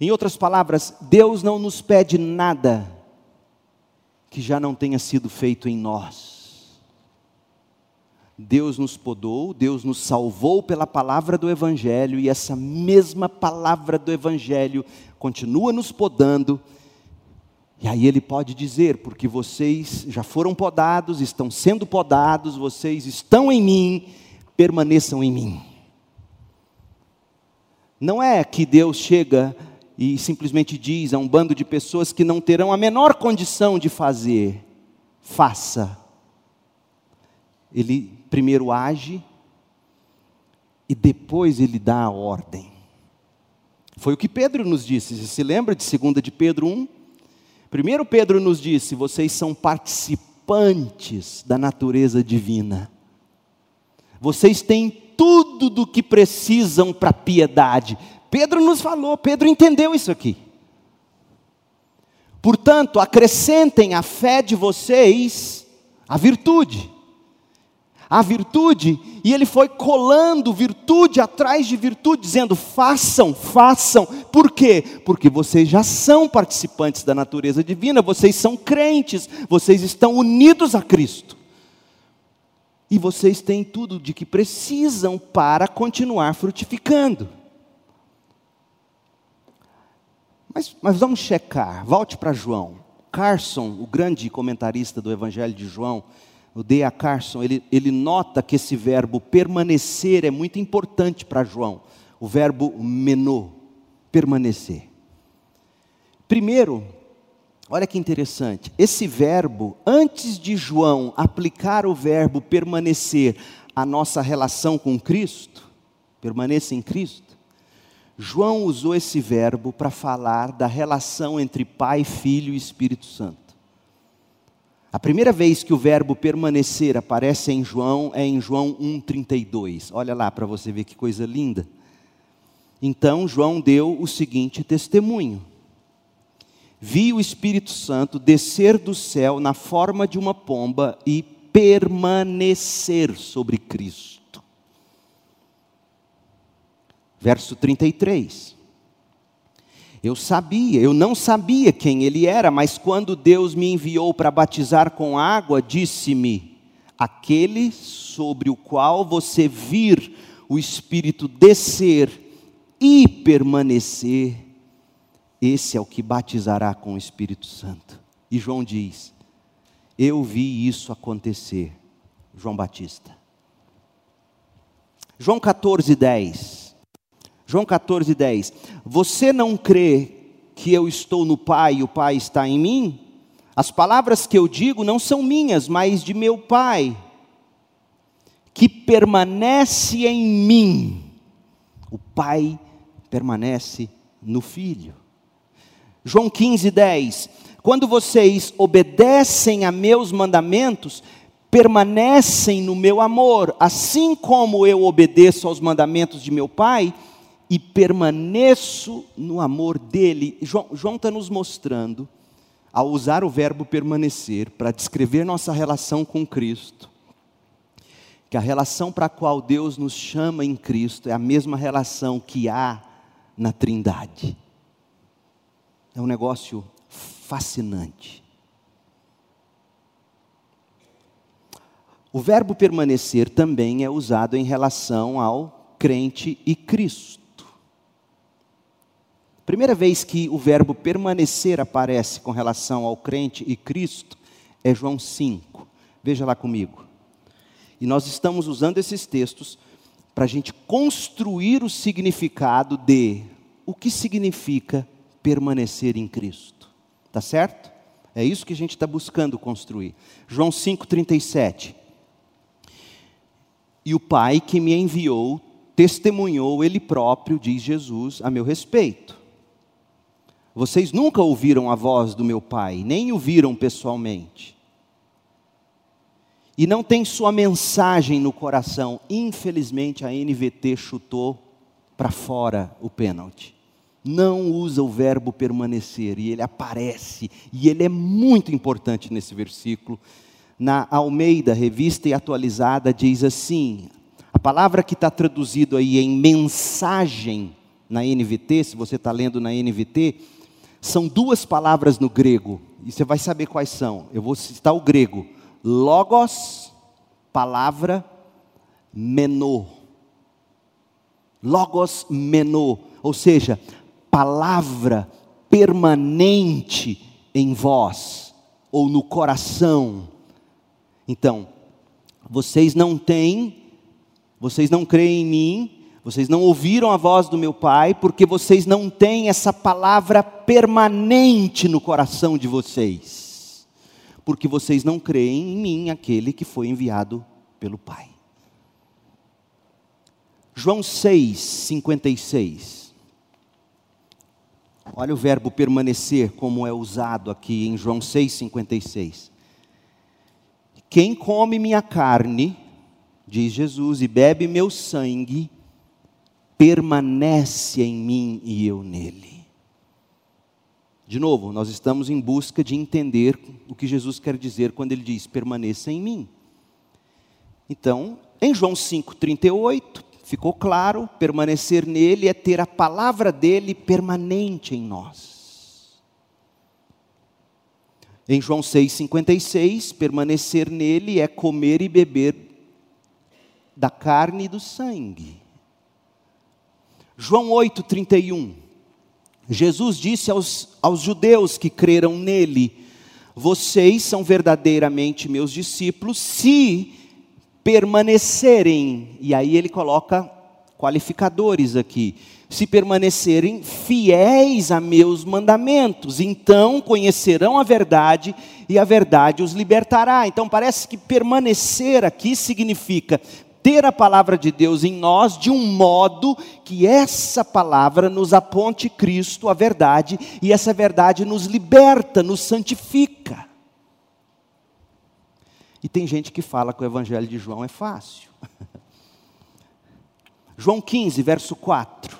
S1: Em outras palavras, Deus não nos pede nada que já não tenha sido feito em nós. Deus nos podou, Deus nos salvou pela palavra do Evangelho, e essa mesma palavra do Evangelho continua nos podando. E aí ele pode dizer: porque vocês já foram podados, estão sendo podados, vocês estão em mim, permaneçam em mim. Não é que Deus chega e simplesmente diz a um bando de pessoas que não terão a menor condição de fazer, faça. Ele primeiro age e depois ele dá a ordem. Foi o que Pedro nos disse. Você se lembra de 2 de Pedro 1? Primeiro Pedro nos disse: vocês são participantes da natureza divina. Vocês têm tudo do que precisam para piedade. Pedro nos falou, Pedro entendeu isso aqui. Portanto, acrescentem à fé de vocês a virtude. A virtude, e ele foi colando virtude atrás de virtude, dizendo: façam, façam. Por quê? Porque vocês já são participantes da natureza divina, vocês são crentes, vocês estão unidos a Cristo. E vocês têm tudo de que precisam para continuar frutificando. Mas, mas vamos checar, volte para João. Carson, o grande comentarista do Evangelho de João, o D.A. Carson, ele, ele nota que esse verbo permanecer é muito importante para João. O verbo menô, permanecer. Primeiro, olha que interessante, esse verbo, antes de João aplicar o verbo permanecer à nossa relação com Cristo, permaneça em Cristo, João usou esse verbo para falar da relação entre Pai, Filho e Espírito Santo. A primeira vez que o verbo permanecer aparece em João é em João 1,32. Olha lá para você ver que coisa linda. Então João deu o seguinte testemunho: Vi o Espírito Santo descer do céu na forma de uma pomba e permanecer sobre Cristo. Verso 33. Eu sabia, eu não sabia quem ele era, mas quando Deus me enviou para batizar com água, disse-me: Aquele sobre o qual você vir o Espírito descer e permanecer, esse é o que batizará com o Espírito Santo. E João diz: Eu vi isso acontecer. João Batista. João 14, 10. João 14, 10. Você não crê que eu estou no Pai e o Pai está em mim? As palavras que eu digo não são minhas, mas de meu Pai, que permanece em mim. O Pai permanece no Filho. João 15, 10. quando vocês obedecem a meus mandamentos, permanecem no meu amor, assim como eu obedeço aos mandamentos de meu Pai e permaneço no amor dele. João está nos mostrando, ao usar o verbo permanecer, para descrever nossa relação com Cristo, que a relação para a qual Deus nos chama em Cristo é a mesma relação que há na Trindade. É um negócio fascinante. O verbo permanecer também é usado em relação ao crente e Cristo. Primeira vez que o verbo permanecer aparece com relação ao crente e Cristo é João 5. Veja lá comigo. E nós estamos usando esses textos para a gente construir o significado de o que significa permanecer em Cristo. Tá certo? É isso que a gente está buscando construir. João 5,37. E o Pai que me enviou testemunhou Ele próprio, diz Jesus, a meu respeito. Vocês nunca ouviram a voz do meu Pai, nem o viram pessoalmente. E não tem sua mensagem no coração. Infelizmente, a NVT chutou para fora o pênalti. Não usa o verbo permanecer, e ele aparece, e ele é muito importante nesse versículo. Na Almeida, revista e atualizada, diz assim: a palavra que está traduzido aí em mensagem na NVT, se você está lendo na NVT, são duas palavras no grego, e você vai saber quais são. Eu vou citar o grego: logos, palavra, menô. Logos menô, ou seja, palavra permanente em vós ou no coração. Então, vocês não têm, vocês não creem em mim, vocês não ouviram a voz do meu Pai, porque vocês não têm essa palavra permanente no coração de vocês. Porque vocês não creem em mim, aquele que foi enviado pelo Pai. João 6, 56. Olha o verbo permanecer, como é usado aqui em João 6, 56. Quem come minha carne, diz Jesus, e bebe meu sangue, permanece em mim e eu nele. De novo, nós estamos em busca de entender o que Jesus quer dizer quando ele diz: permaneça em mim. Então, em João 5,38, ficou claro: permanecer nele é ter a palavra dele permanente em nós. Em João 6,56, permanecer nele é comer e beber da carne e do sangue. João 8,31. Jesus disse aos, aos judeus que creram nele: Vocês são verdadeiramente meus discípulos se permanecerem. E aí ele coloca qualificadores aqui. Se permanecerem fiéis a meus mandamentos, então conhecerão a verdade e a verdade os libertará. Então parece que permanecer aqui significa ter a palavra de Deus em nós de um modo que essa palavra nos aponte Cristo, a verdade, e essa verdade nos liberta, nos santifica. E tem gente que fala que o evangelho de João é fácil. João 15, verso 4.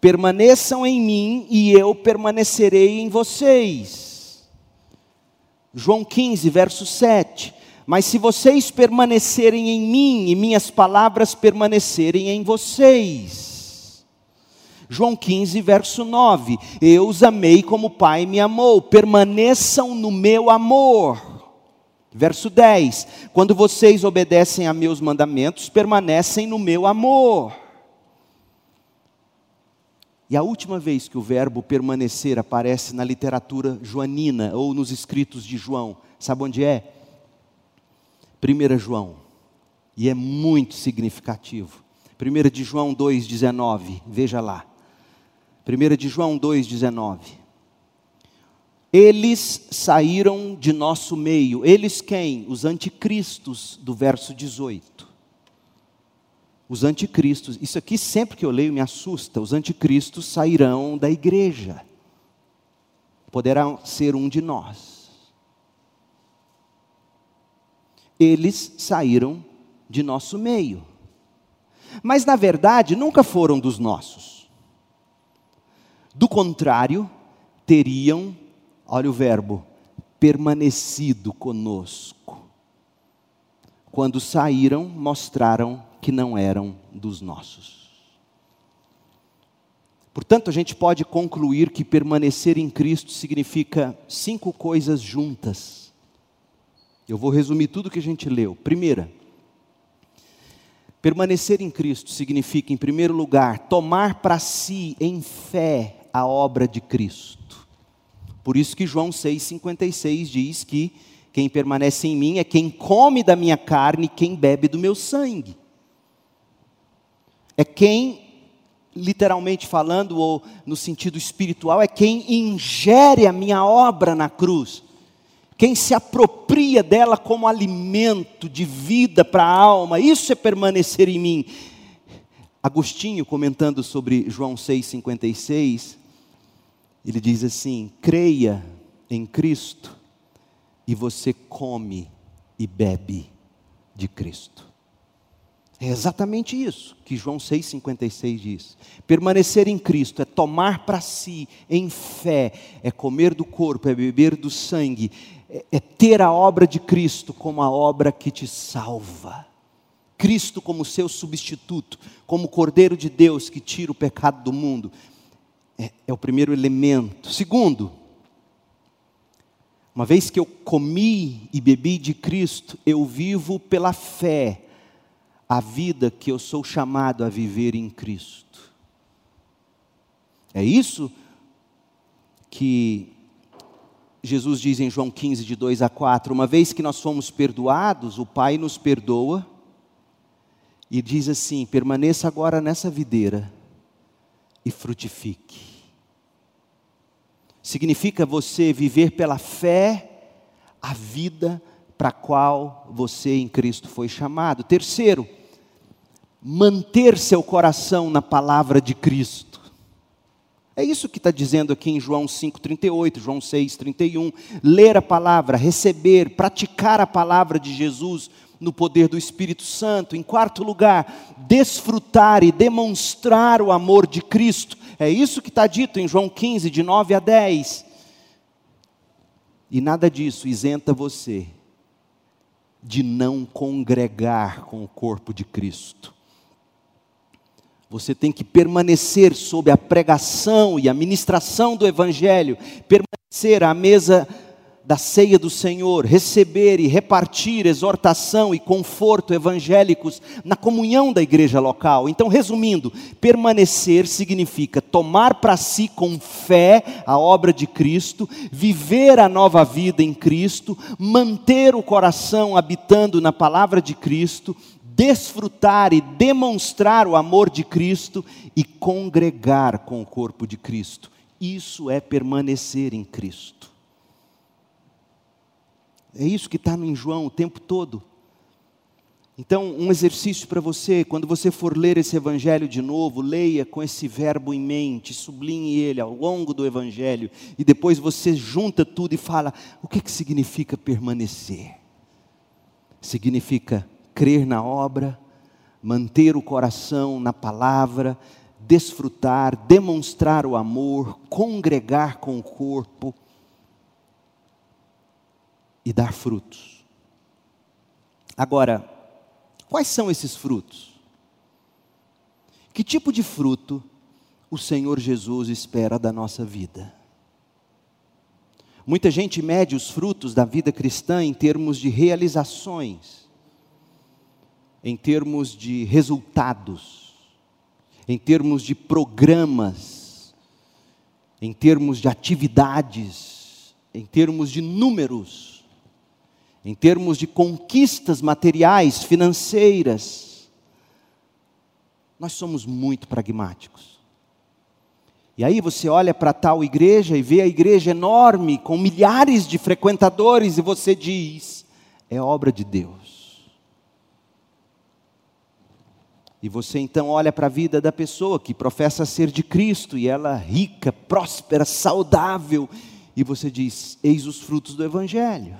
S1: Permaneçam em mim e eu permanecerei em vocês. João 15, verso 7 mas se vocês permanecerem em mim e minhas palavras permanecerem em vocês. João 15, verso 9: Eu os amei como o Pai me amou, permaneçam no meu amor. Verso 10: Quando vocês obedecem a meus mandamentos, permanecem no meu amor. E a última vez que o verbo permanecer aparece na literatura joanina ou nos escritos de João, sabe onde é? 1 João, e é muito significativo. 1 de João 2,19, veja lá. 1 de João 2,19. Eles saíram de nosso meio. Eles quem? Os anticristos, do verso 18. Os anticristos, isso aqui sempre que eu leio me assusta. Os anticristos sairão da igreja. poderá ser um de nós. Eles saíram de nosso meio, mas na verdade nunca foram dos nossos. Do contrário, teriam, olha o verbo, permanecido conosco. Quando saíram, mostraram que não eram dos nossos. Portanto, a gente pode concluir que permanecer em Cristo significa cinco coisas juntas. Eu vou resumir tudo que a gente leu. Primeira, permanecer em Cristo significa, em primeiro lugar, tomar para si em fé a obra de Cristo. Por isso que João 6,56 diz que quem permanece em mim é quem come da minha carne, quem bebe do meu sangue. É quem, literalmente falando, ou no sentido espiritual, é quem ingere a minha obra na cruz. Quem se apropria dela como alimento de vida para a alma, isso é permanecer em mim. Agostinho, comentando sobre João 6,56, ele diz assim: creia em Cristo e você come e bebe de Cristo. É exatamente isso que João 6,56 diz. Permanecer em Cristo é tomar para si em fé, é comer do corpo, é beber do sangue, é, é ter a obra de Cristo como a obra que te salva. Cristo como seu substituto, como Cordeiro de Deus que tira o pecado do mundo é, é o primeiro elemento. Segundo, uma vez que eu comi e bebi de Cristo, eu vivo pela fé a vida que eu sou chamado a viver em Cristo. É isso que Jesus diz em João 15, de 2 a 4: uma vez que nós fomos perdoados, o Pai nos perdoa e diz assim: permaneça agora nessa videira e frutifique significa você viver pela fé a vida para a qual você em Cristo foi chamado. Terceiro, manter seu coração na palavra de Cristo. É isso que está dizendo aqui em João 5,38, João 6,31. Ler a palavra, receber, praticar a palavra de Jesus no poder do Espírito Santo. Em quarto lugar, desfrutar e demonstrar o amor de Cristo é isso que está dito em João 15, de 9 a 10. E nada disso isenta você de não congregar com o corpo de Cristo. Você tem que permanecer sob a pregação e a ministração do Evangelho, permanecer à mesa da ceia do Senhor, receber e repartir exortação e conforto evangélicos na comunhão da igreja local. Então, resumindo, permanecer significa tomar para si com fé a obra de Cristo, viver a nova vida em Cristo, manter o coração habitando na palavra de Cristo, desfrutar e demonstrar o amor de Cristo e congregar com o corpo de Cristo. Isso é permanecer em Cristo. É isso que está em João o tempo todo. Então, um exercício para você, quando você for ler esse evangelho de novo, leia com esse verbo em mente, sublinhe ele ao longo do evangelho, e depois você junta tudo e fala: o que, que significa permanecer? Significa crer na obra, manter o coração na palavra, desfrutar, demonstrar o amor, congregar com o corpo, e dar frutos. Agora, quais são esses frutos? Que tipo de fruto o Senhor Jesus espera da nossa vida? Muita gente mede os frutos da vida cristã em termos de realizações, em termos de resultados, em termos de programas, em termos de atividades, em termos de números em termos de conquistas materiais, financeiras, nós somos muito pragmáticos. E aí você olha para tal igreja e vê a igreja enorme, com milhares de frequentadores, e você diz: é obra de Deus. E você então olha para a vida da pessoa que professa ser de Cristo, e ela rica, próspera, saudável, e você diz: Eis os frutos do Evangelho.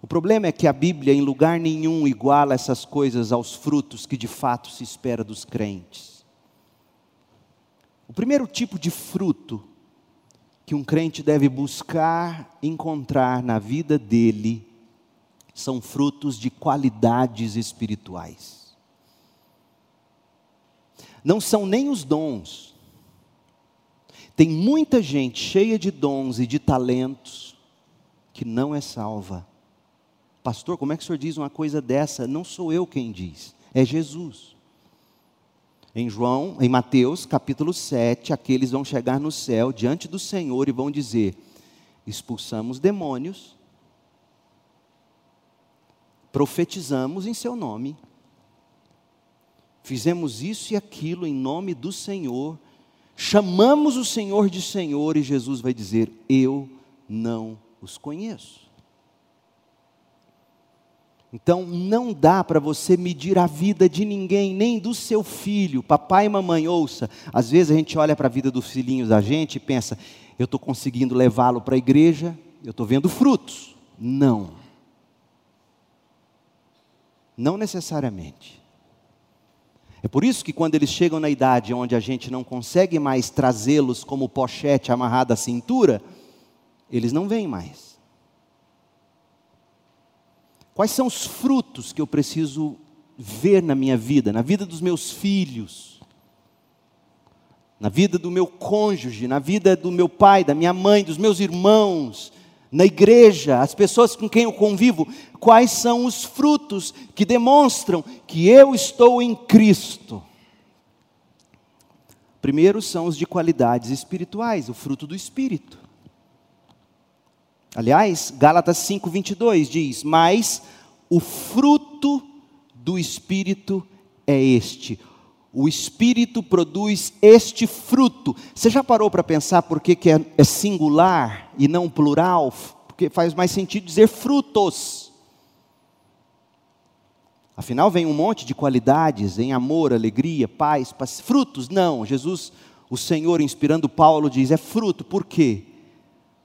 S1: O problema é que a Bíblia, em lugar nenhum, iguala essas coisas aos frutos que de fato se espera dos crentes. O primeiro tipo de fruto que um crente deve buscar encontrar na vida dele são frutos de qualidades espirituais. Não são nem os dons. Tem muita gente cheia de dons e de talentos que não é salva. Pastor, como é que o senhor diz uma coisa dessa? Não sou eu quem diz, é Jesus. Em João, em Mateus, capítulo 7, aqueles vão chegar no céu diante do Senhor e vão dizer: expulsamos demônios, profetizamos em seu nome, fizemos isso e aquilo em nome do Senhor, chamamos o Senhor de Senhor, e Jesus vai dizer: Eu não os conheço. Então não dá para você medir a vida de ninguém, nem do seu filho. Papai e mamãe, ouça. Às vezes a gente olha para a vida dos filhinhos da gente e pensa: eu estou conseguindo levá-lo para a igreja, eu estou vendo frutos. Não. Não necessariamente. É por isso que quando eles chegam na idade onde a gente não consegue mais trazê-los como pochete amarrado à cintura, eles não vêm mais. Quais são os frutos que eu preciso ver na minha vida, na vida dos meus filhos, na vida do meu cônjuge, na vida do meu pai, da minha mãe, dos meus irmãos, na igreja, as pessoas com quem eu convivo, quais são os frutos que demonstram que eu estou em Cristo? Primeiro são os de qualidades espirituais, o fruto do Espírito. Aliás, Gálatas 5:22 diz: "Mas o fruto do espírito é este. O espírito produz este fruto. Você já parou para pensar por que, que é, é singular e não plural? Porque faz mais sentido dizer frutos. Afinal, vem um monte de qualidades em amor, alegria, paz, paz, frutos. Não, Jesus, o Senhor, inspirando Paulo, diz: é fruto. Por quê?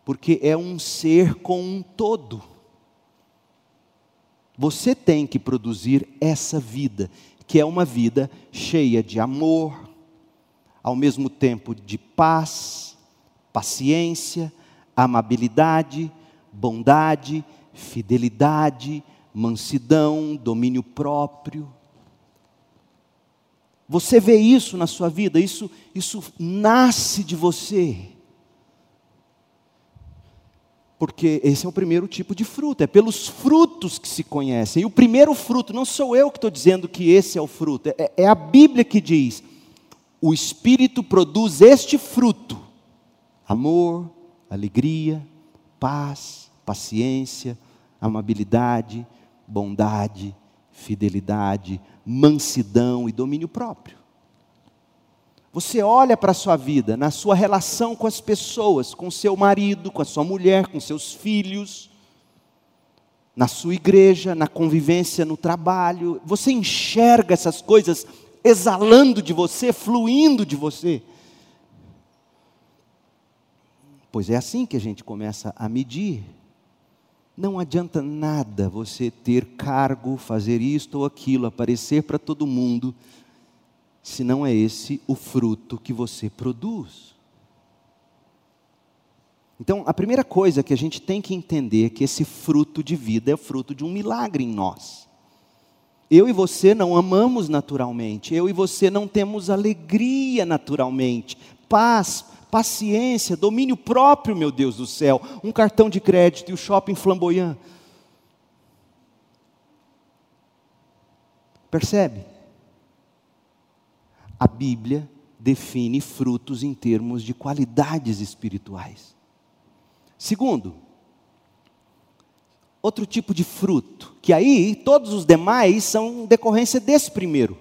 S1: porque é um ser com um todo. Você tem que produzir essa vida, que é uma vida cheia de amor, ao mesmo tempo de paz, paciência, amabilidade, bondade, fidelidade, mansidão, domínio próprio. Você vê isso na sua vida, isso, isso nasce de você porque esse é o primeiro tipo de fruto, é pelos frutos que se conhecem. E o primeiro fruto, não sou eu que estou dizendo que esse é o fruto, é, é a Bíblia que diz: o Espírito produz este fruto: amor, alegria, paz, paciência, amabilidade, bondade, fidelidade, mansidão e domínio próprio. Você olha para a sua vida, na sua relação com as pessoas, com seu marido, com a sua mulher, com seus filhos, na sua igreja, na convivência no trabalho, você enxerga essas coisas exalando de você, fluindo de você. Pois é assim que a gente começa a medir. Não adianta nada você ter cargo, fazer isto ou aquilo, aparecer para todo mundo, se não é esse o fruto que você produz. Então, a primeira coisa que a gente tem que entender é que esse fruto de vida é fruto de um milagre em nós. Eu e você não amamos naturalmente, eu e você não temos alegria naturalmente, paz, paciência, domínio próprio, meu Deus do céu, um cartão de crédito e o shopping flamboyant. Percebe? A Bíblia define frutos em termos de qualidades espirituais. Segundo, outro tipo de fruto, que aí todos os demais são decorrência desse primeiro.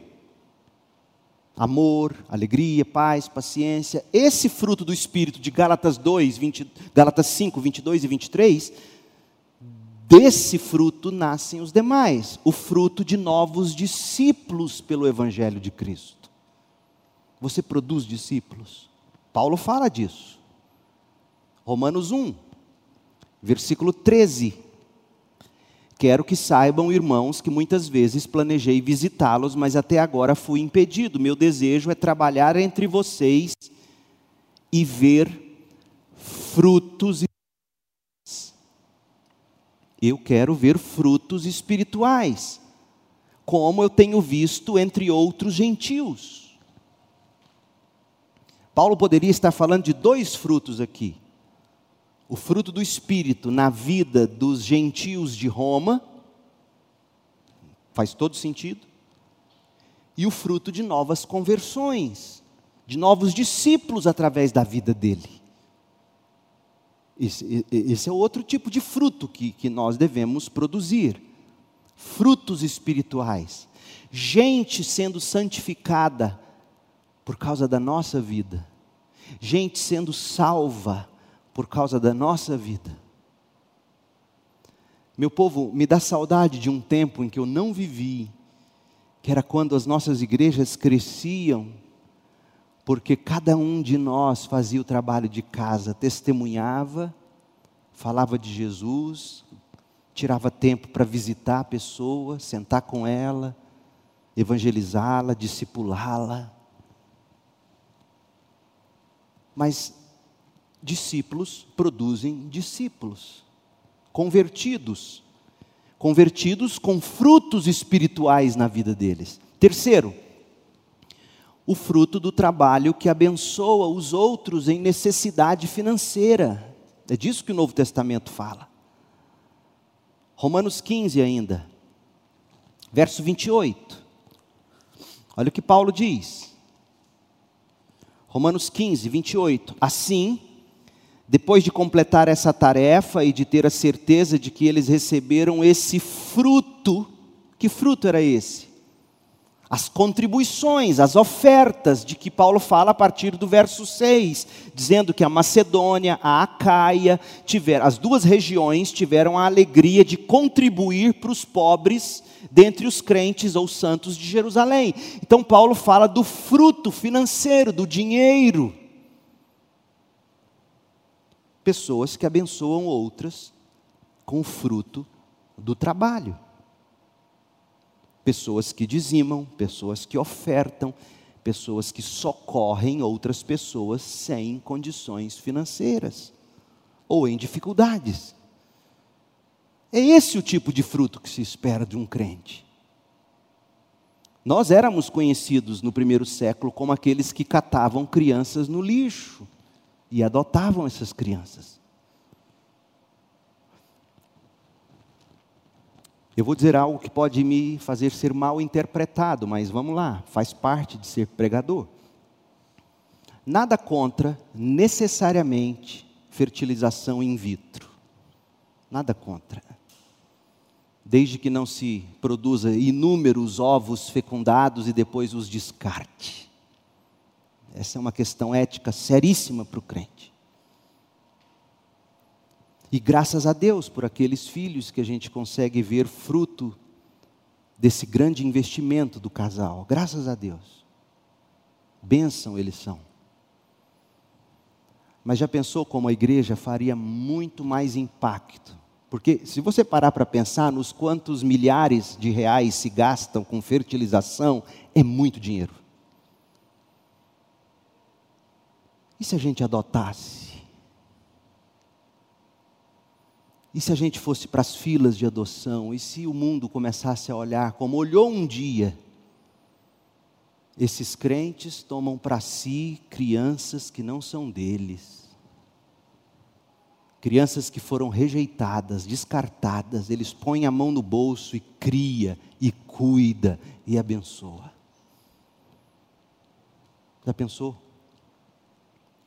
S1: Amor, alegria, paz, paciência. Esse fruto do Espírito de Gálatas 2, 20, Gálatas 5, 22 e 23, desse fruto nascem os demais. O fruto de novos discípulos pelo Evangelho de Cristo você produz discípulos. Paulo fala disso. Romanos 1, versículo 13. Quero que saibam, irmãos, que muitas vezes planejei visitá-los, mas até agora fui impedido. Meu desejo é trabalhar entre vocês e ver frutos eu quero ver frutos espirituais, como eu tenho visto entre outros gentios. Paulo poderia estar falando de dois frutos aqui: o fruto do espírito na vida dos gentios de Roma, faz todo sentido, e o fruto de novas conversões, de novos discípulos através da vida dele. Esse, esse é outro tipo de fruto que, que nós devemos produzir. Frutos espirituais. Gente sendo santificada por causa da nossa vida. Gente sendo salva por causa da nossa vida. Meu povo, me dá saudade de um tempo em que eu não vivi, que era quando as nossas igrejas cresciam porque cada um de nós fazia o trabalho de casa, testemunhava, falava de Jesus, tirava tempo para visitar a pessoa, sentar com ela, evangelizá-la, discipulá-la. Mas discípulos produzem discípulos, convertidos, convertidos com frutos espirituais na vida deles. Terceiro, o fruto do trabalho que abençoa os outros em necessidade financeira. É disso que o Novo Testamento fala. Romanos 15 ainda, verso 28. Olha o que Paulo diz. Romanos 15, 28. Assim, depois de completar essa tarefa e de ter a certeza de que eles receberam esse fruto, que fruto era esse? As contribuições, as ofertas de que Paulo fala a partir do verso 6, dizendo que a Macedônia, a Acaia, tiveram, as duas regiões tiveram a alegria de contribuir para os pobres dentre os crentes ou santos de Jerusalém. Então Paulo fala do fruto financeiro, do dinheiro. Pessoas que abençoam outras com o fruto do trabalho pessoas que dizimam, pessoas que ofertam, pessoas que socorrem outras pessoas sem condições financeiras ou em dificuldades. É esse o tipo de fruto que se espera de um crente. Nós éramos conhecidos no primeiro século como aqueles que catavam crianças no lixo e adotavam essas crianças. Eu vou dizer algo que pode me fazer ser mal interpretado, mas vamos lá, faz parte de ser pregador. Nada contra, necessariamente, fertilização in vitro. Nada contra. Desde que não se produza inúmeros ovos fecundados e depois os descarte. Essa é uma questão ética seríssima para o crente. E graças a Deus por aqueles filhos que a gente consegue ver fruto desse grande investimento do casal. Graças a Deus. Bênção eles são. Mas já pensou como a igreja faria muito mais impacto? Porque se você parar para pensar nos quantos milhares de reais se gastam com fertilização, é muito dinheiro. E se a gente adotasse E se a gente fosse para as filas de adoção? E se o mundo começasse a olhar como olhou um dia? Esses crentes tomam para si crianças que não são deles. Crianças que foram rejeitadas, descartadas, eles põem a mão no bolso e cria, e cuida, e abençoa. Já pensou?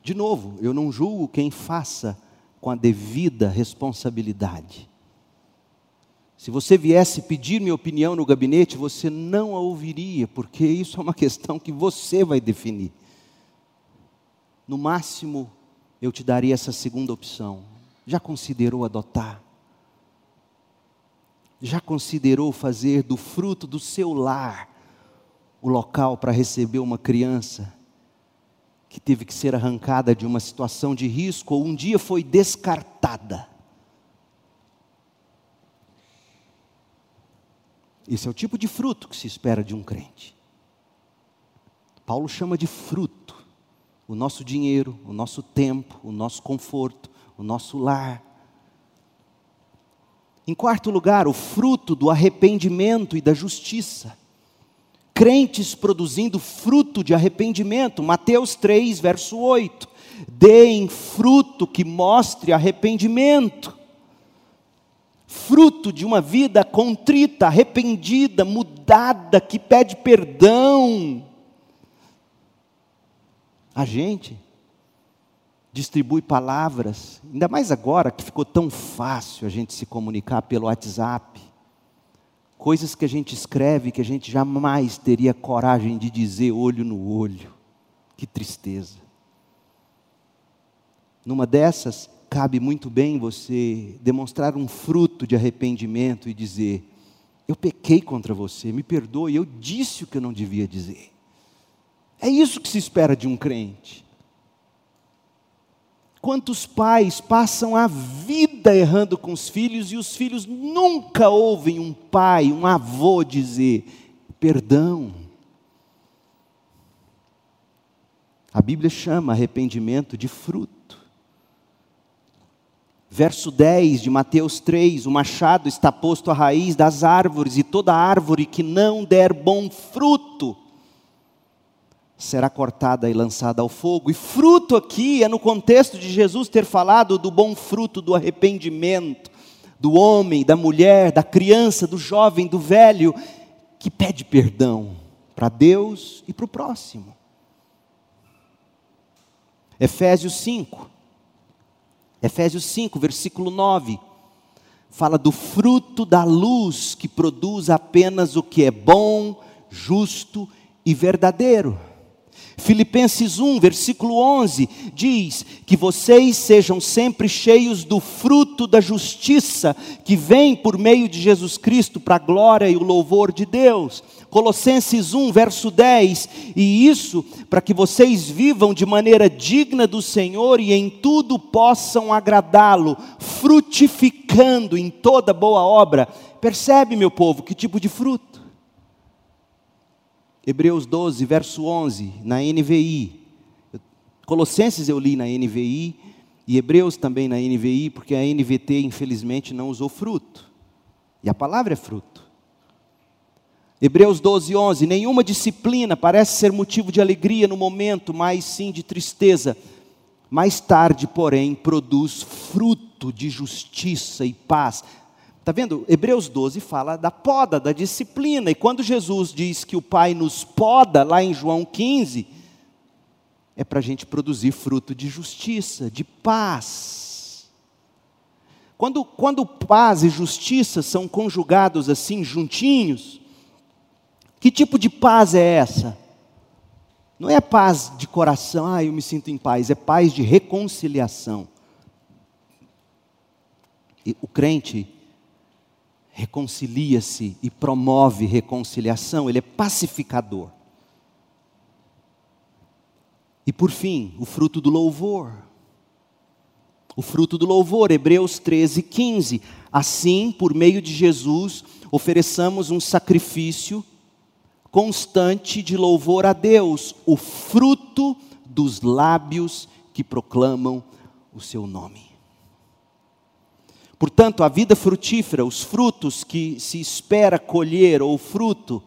S1: De novo, eu não julgo quem faça com a devida responsabilidade. Se você viesse pedir minha opinião no gabinete, você não a ouviria, porque isso é uma questão que você vai definir. No máximo, eu te daria essa segunda opção. Já considerou adotar? Já considerou fazer do fruto do seu lar o local para receber uma criança que teve que ser arrancada de uma situação de risco ou um dia foi descartada. Esse é o tipo de fruto que se espera de um crente. Paulo chama de fruto o nosso dinheiro, o nosso tempo, o nosso conforto, o nosso lar. Em quarto lugar, o fruto do arrependimento e da justiça. Crentes produzindo fruto de arrependimento. Mateus 3, verso 8. Deem fruto que mostre arrependimento. Fruto de uma vida contrita, arrependida, mudada, que pede perdão. A gente distribui palavras, ainda mais agora que ficou tão fácil a gente se comunicar pelo WhatsApp. Coisas que a gente escreve que a gente jamais teria coragem de dizer olho no olho. Que tristeza. Numa dessas, cabe muito bem você demonstrar um fruto de arrependimento e dizer: Eu pequei contra você, me perdoe, eu disse o que eu não devia dizer. É isso que se espera de um crente. Quantos pais passam a vida errando com os filhos e os filhos nunca ouvem um pai, um avô dizer perdão? A Bíblia chama arrependimento de fruto. Verso 10 de Mateus 3: O machado está posto à raiz das árvores, e toda árvore que não der bom fruto, será cortada e lançada ao fogo. E fruto aqui é no contexto de Jesus ter falado do bom fruto do arrependimento, do homem, da mulher, da criança, do jovem, do velho, que pede perdão para Deus e para o próximo. Efésios 5, Efésios 5, versículo 9, fala do fruto da luz que produz apenas o que é bom, justo e verdadeiro. Filipenses 1, versículo 11, diz: Que vocês sejam sempre cheios do fruto da justiça que vem por meio de Jesus Cristo para a glória e o louvor de Deus. Colossenses 1, verso 10: E isso para que vocês vivam de maneira digna do Senhor e em tudo possam agradá-lo, frutificando em toda boa obra. Percebe, meu povo, que tipo de fruto? Hebreus 12, verso 11, na NVI. Colossenses eu li na NVI e Hebreus também na NVI, porque a NVT infelizmente não usou fruto. E a palavra é fruto. Hebreus 12, 11. Nenhuma disciplina parece ser motivo de alegria no momento, mas sim de tristeza. Mais tarde, porém, produz fruto de justiça e paz Está vendo? Hebreus 12 fala da poda, da disciplina. E quando Jesus diz que o Pai nos poda, lá em João 15, é para a gente produzir fruto de justiça, de paz. Quando, quando paz e justiça são conjugados assim, juntinhos, que tipo de paz é essa? Não é paz de coração, ah, eu me sinto em paz, é paz de reconciliação. E o crente reconcilia-se e promove reconciliação, ele é pacificador. E por fim, o fruto do louvor. O fruto do louvor, Hebreus 13, 15. Assim, por meio de Jesus, ofereçamos um sacrifício constante de louvor a Deus, o fruto dos lábios que proclamam o seu nome. Portanto, a vida frutífera, os frutos que se espera colher, ou o fruto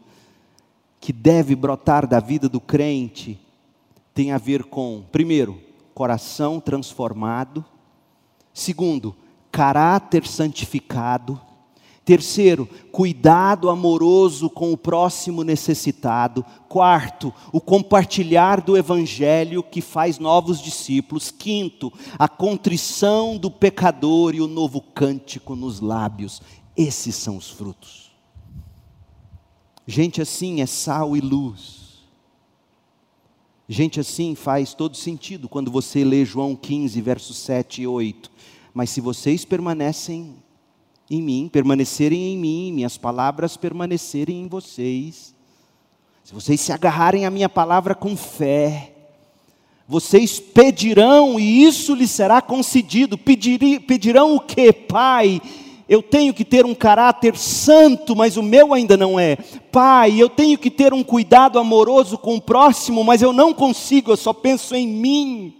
S1: que deve brotar da vida do crente, tem a ver com, primeiro, coração transformado, segundo, caráter santificado, Terceiro, cuidado amoroso com o próximo necessitado. Quarto, o compartilhar do evangelho que faz novos discípulos. Quinto, a contrição do pecador e o novo cântico nos lábios. Esses são os frutos. Gente assim é sal e luz. Gente assim faz todo sentido quando você lê João 15, versos 7 e 8. Mas se vocês permanecem em mim, permanecerem em mim, minhas palavras permanecerem em vocês. Se vocês se agarrarem à minha palavra com fé, Vocês pedirão e isso lhes será concedido. pedirão o que, Pai? Eu tenho que ter um caráter santo, mas o meu ainda não é. Pai, eu tenho que ter um cuidado amoroso com o próximo, mas eu não consigo, eu só penso em mim.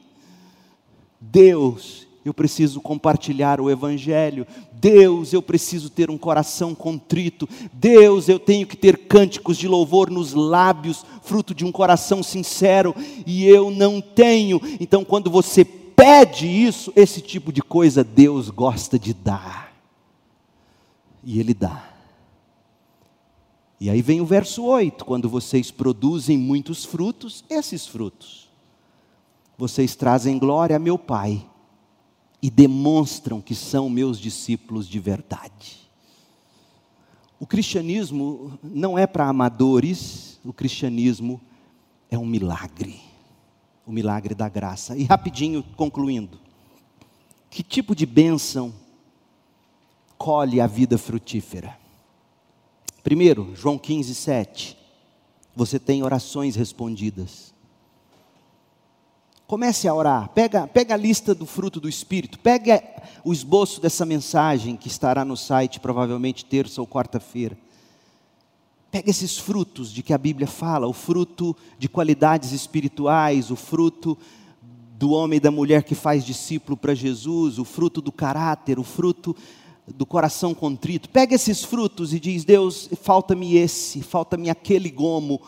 S1: Deus, eu preciso compartilhar o Evangelho. Deus, eu preciso ter um coração contrito. Deus, eu tenho que ter cânticos de louvor nos lábios, fruto de um coração sincero, e eu não tenho. Então, quando você pede isso, esse tipo de coisa Deus gosta de dar. E Ele dá. E aí vem o verso 8: quando vocês produzem muitos frutos, esses frutos, vocês trazem glória a meu Pai e demonstram que são meus discípulos de verdade. O cristianismo não é para amadores, o cristianismo é um milagre, o milagre da graça. E rapidinho concluindo, que tipo de bênção colhe a vida frutífera? Primeiro, João 15, 7. Você tem orações respondidas. Comece a orar. Pega, pega a lista do fruto do Espírito. Pega o esboço dessa mensagem que estará no site, provavelmente terça ou quarta-feira. Pega esses frutos de que a Bíblia fala, o fruto de qualidades espirituais, o fruto do homem e da mulher que faz discípulo para Jesus, o fruto do caráter, o fruto do coração contrito. Pega esses frutos e diz: Deus, falta-me esse, falta-me aquele gomo,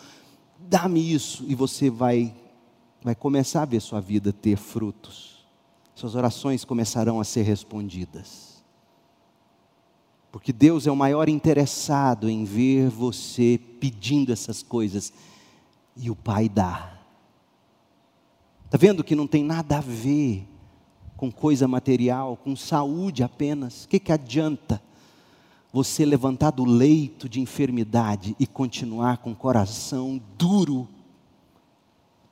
S1: dá-me isso, e você vai vai começar a ver sua vida ter frutos. Suas orações começarão a ser respondidas. Porque Deus é o maior interessado em ver você pedindo essas coisas e o Pai dá. Está vendo que não tem nada a ver com coisa material, com saúde apenas? O que, que adianta você levantar do leito de enfermidade e continuar com o coração duro?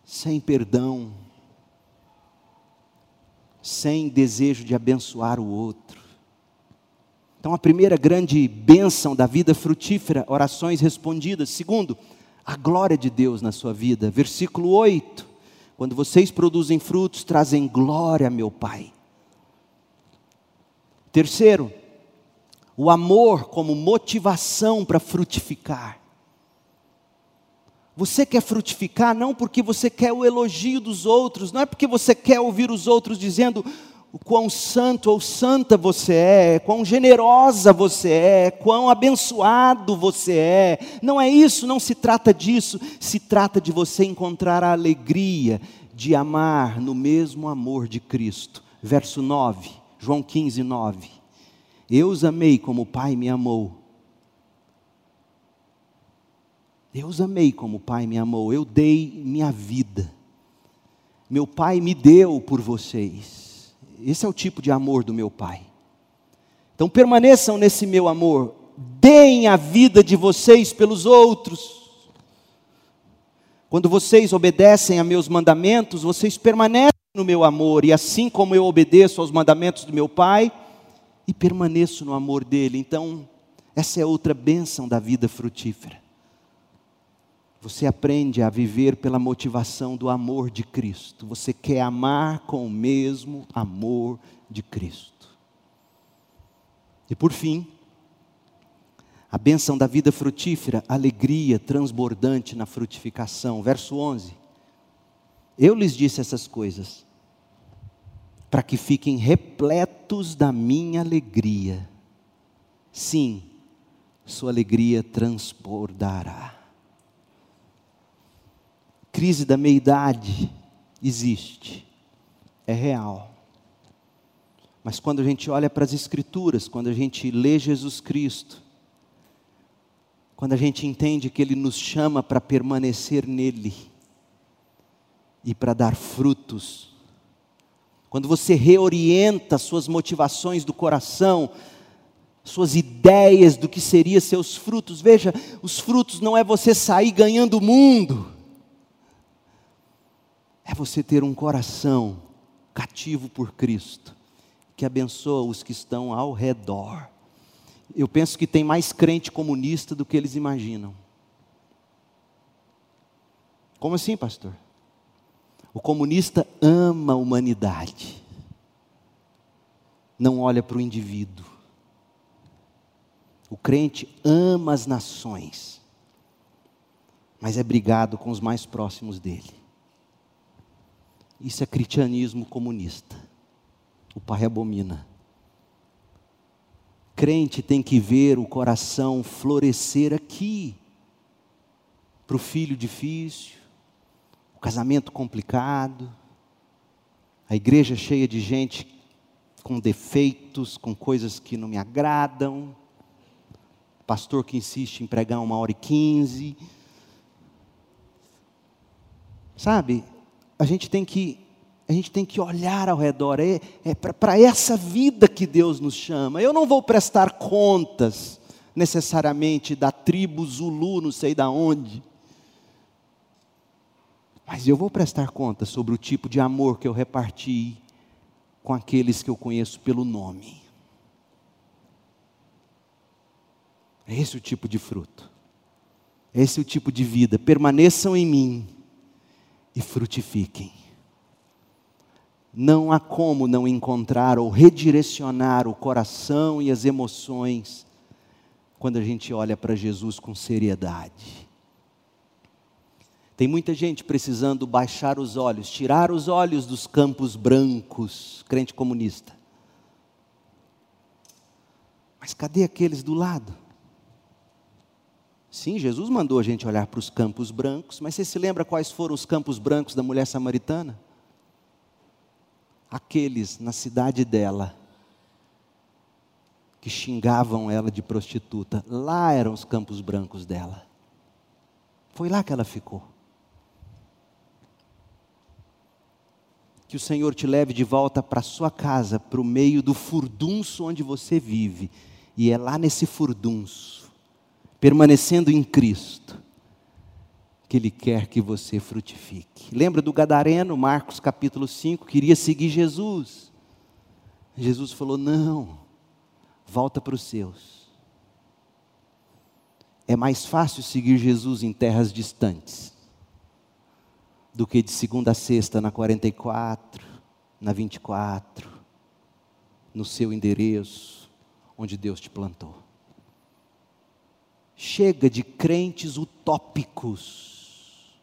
S1: Sem perdão, sem desejo de abençoar o outro. Então, a primeira grande bênção da vida frutífera, orações respondidas. Segundo, a glória de Deus na sua vida. Versículo 8: Quando vocês produzem frutos, trazem glória a meu Pai. Terceiro, o amor como motivação para frutificar. Você quer frutificar não porque você quer o elogio dos outros, não é porque você quer ouvir os outros dizendo o quão santo ou santa você é, quão generosa você é, quão abençoado você é. Não é isso, não se trata disso. Se trata de você encontrar a alegria de amar no mesmo amor de Cristo. Verso 9, João 15, 9. Eu os amei como o Pai me amou Eu os amei como o Pai me amou, eu dei minha vida. Meu Pai me deu por vocês. Esse é o tipo de amor do meu Pai. Então permaneçam nesse meu amor, deem a vida de vocês pelos outros. Quando vocês obedecem a meus mandamentos, vocês permanecem no meu amor, e assim como eu obedeço aos mandamentos do meu Pai, e permaneço no amor dele. Então, essa é outra bênção da vida frutífera. Você aprende a viver pela motivação do amor de Cristo. Você quer amar com o mesmo amor de Cristo. E por fim, a bênção da vida frutífera, alegria transbordante na frutificação. Verso 11. Eu lhes disse essas coisas, para que fiquem repletos da minha alegria. Sim, sua alegria transbordará crise da meia-idade existe, é real. Mas quando a gente olha para as Escrituras, quando a gente lê Jesus Cristo, quando a gente entende que Ele nos chama para permanecer nele e para dar frutos, quando você reorienta suas motivações do coração, suas ideias do que seriam seus frutos, veja, os frutos não é você sair ganhando o mundo, é você ter um coração cativo por Cristo, que abençoa os que estão ao redor. Eu penso que tem mais crente comunista do que eles imaginam. Como assim, pastor? O comunista ama a humanidade, não olha para o indivíduo. O crente ama as nações, mas é brigado com os mais próximos dele. Isso é cristianismo comunista. O pai abomina. Crente tem que ver o coração florescer aqui, para o filho difícil, o casamento complicado, a igreja cheia de gente com defeitos, com coisas que não me agradam, pastor que insiste em pregar uma hora e quinze. Sabe, a gente tem que a gente tem que olhar ao redor, é, é para essa vida que Deus nos chama. Eu não vou prestar contas necessariamente da tribo Zulu, não sei da onde. Mas eu vou prestar contas sobre o tipo de amor que eu reparti com aqueles que eu conheço pelo nome. É esse o tipo de fruto. É esse o tipo de vida. Permaneçam em mim e frutifiquem. Não há como não encontrar ou redirecionar o coração e as emoções quando a gente olha para Jesus com seriedade. Tem muita gente precisando baixar os olhos, tirar os olhos dos campos brancos, crente comunista. Mas cadê aqueles do lado? Sim, Jesus mandou a gente olhar para os campos brancos, mas você se lembra quais foram os campos brancos da mulher samaritana? Aqueles na cidade dela que xingavam ela de prostituta, lá eram os campos brancos dela. Foi lá que ela ficou. Que o Senhor te leve de volta para sua casa, para o meio do furdunço onde você vive. E é lá nesse furdunço permanecendo em Cristo, que Ele quer que você frutifique. Lembra do Gadareno, Marcos capítulo 5, queria seguir Jesus. Jesus falou: não, volta para os seus. É mais fácil seguir Jesus em terras distantes do que de segunda a sexta na 44, na 24, no seu endereço, onde Deus te plantou. Chega de crentes utópicos,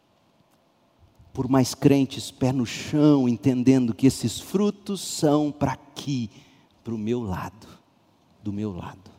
S1: por mais crentes pé no chão, entendendo que esses frutos são para aqui, para o meu lado, do meu lado.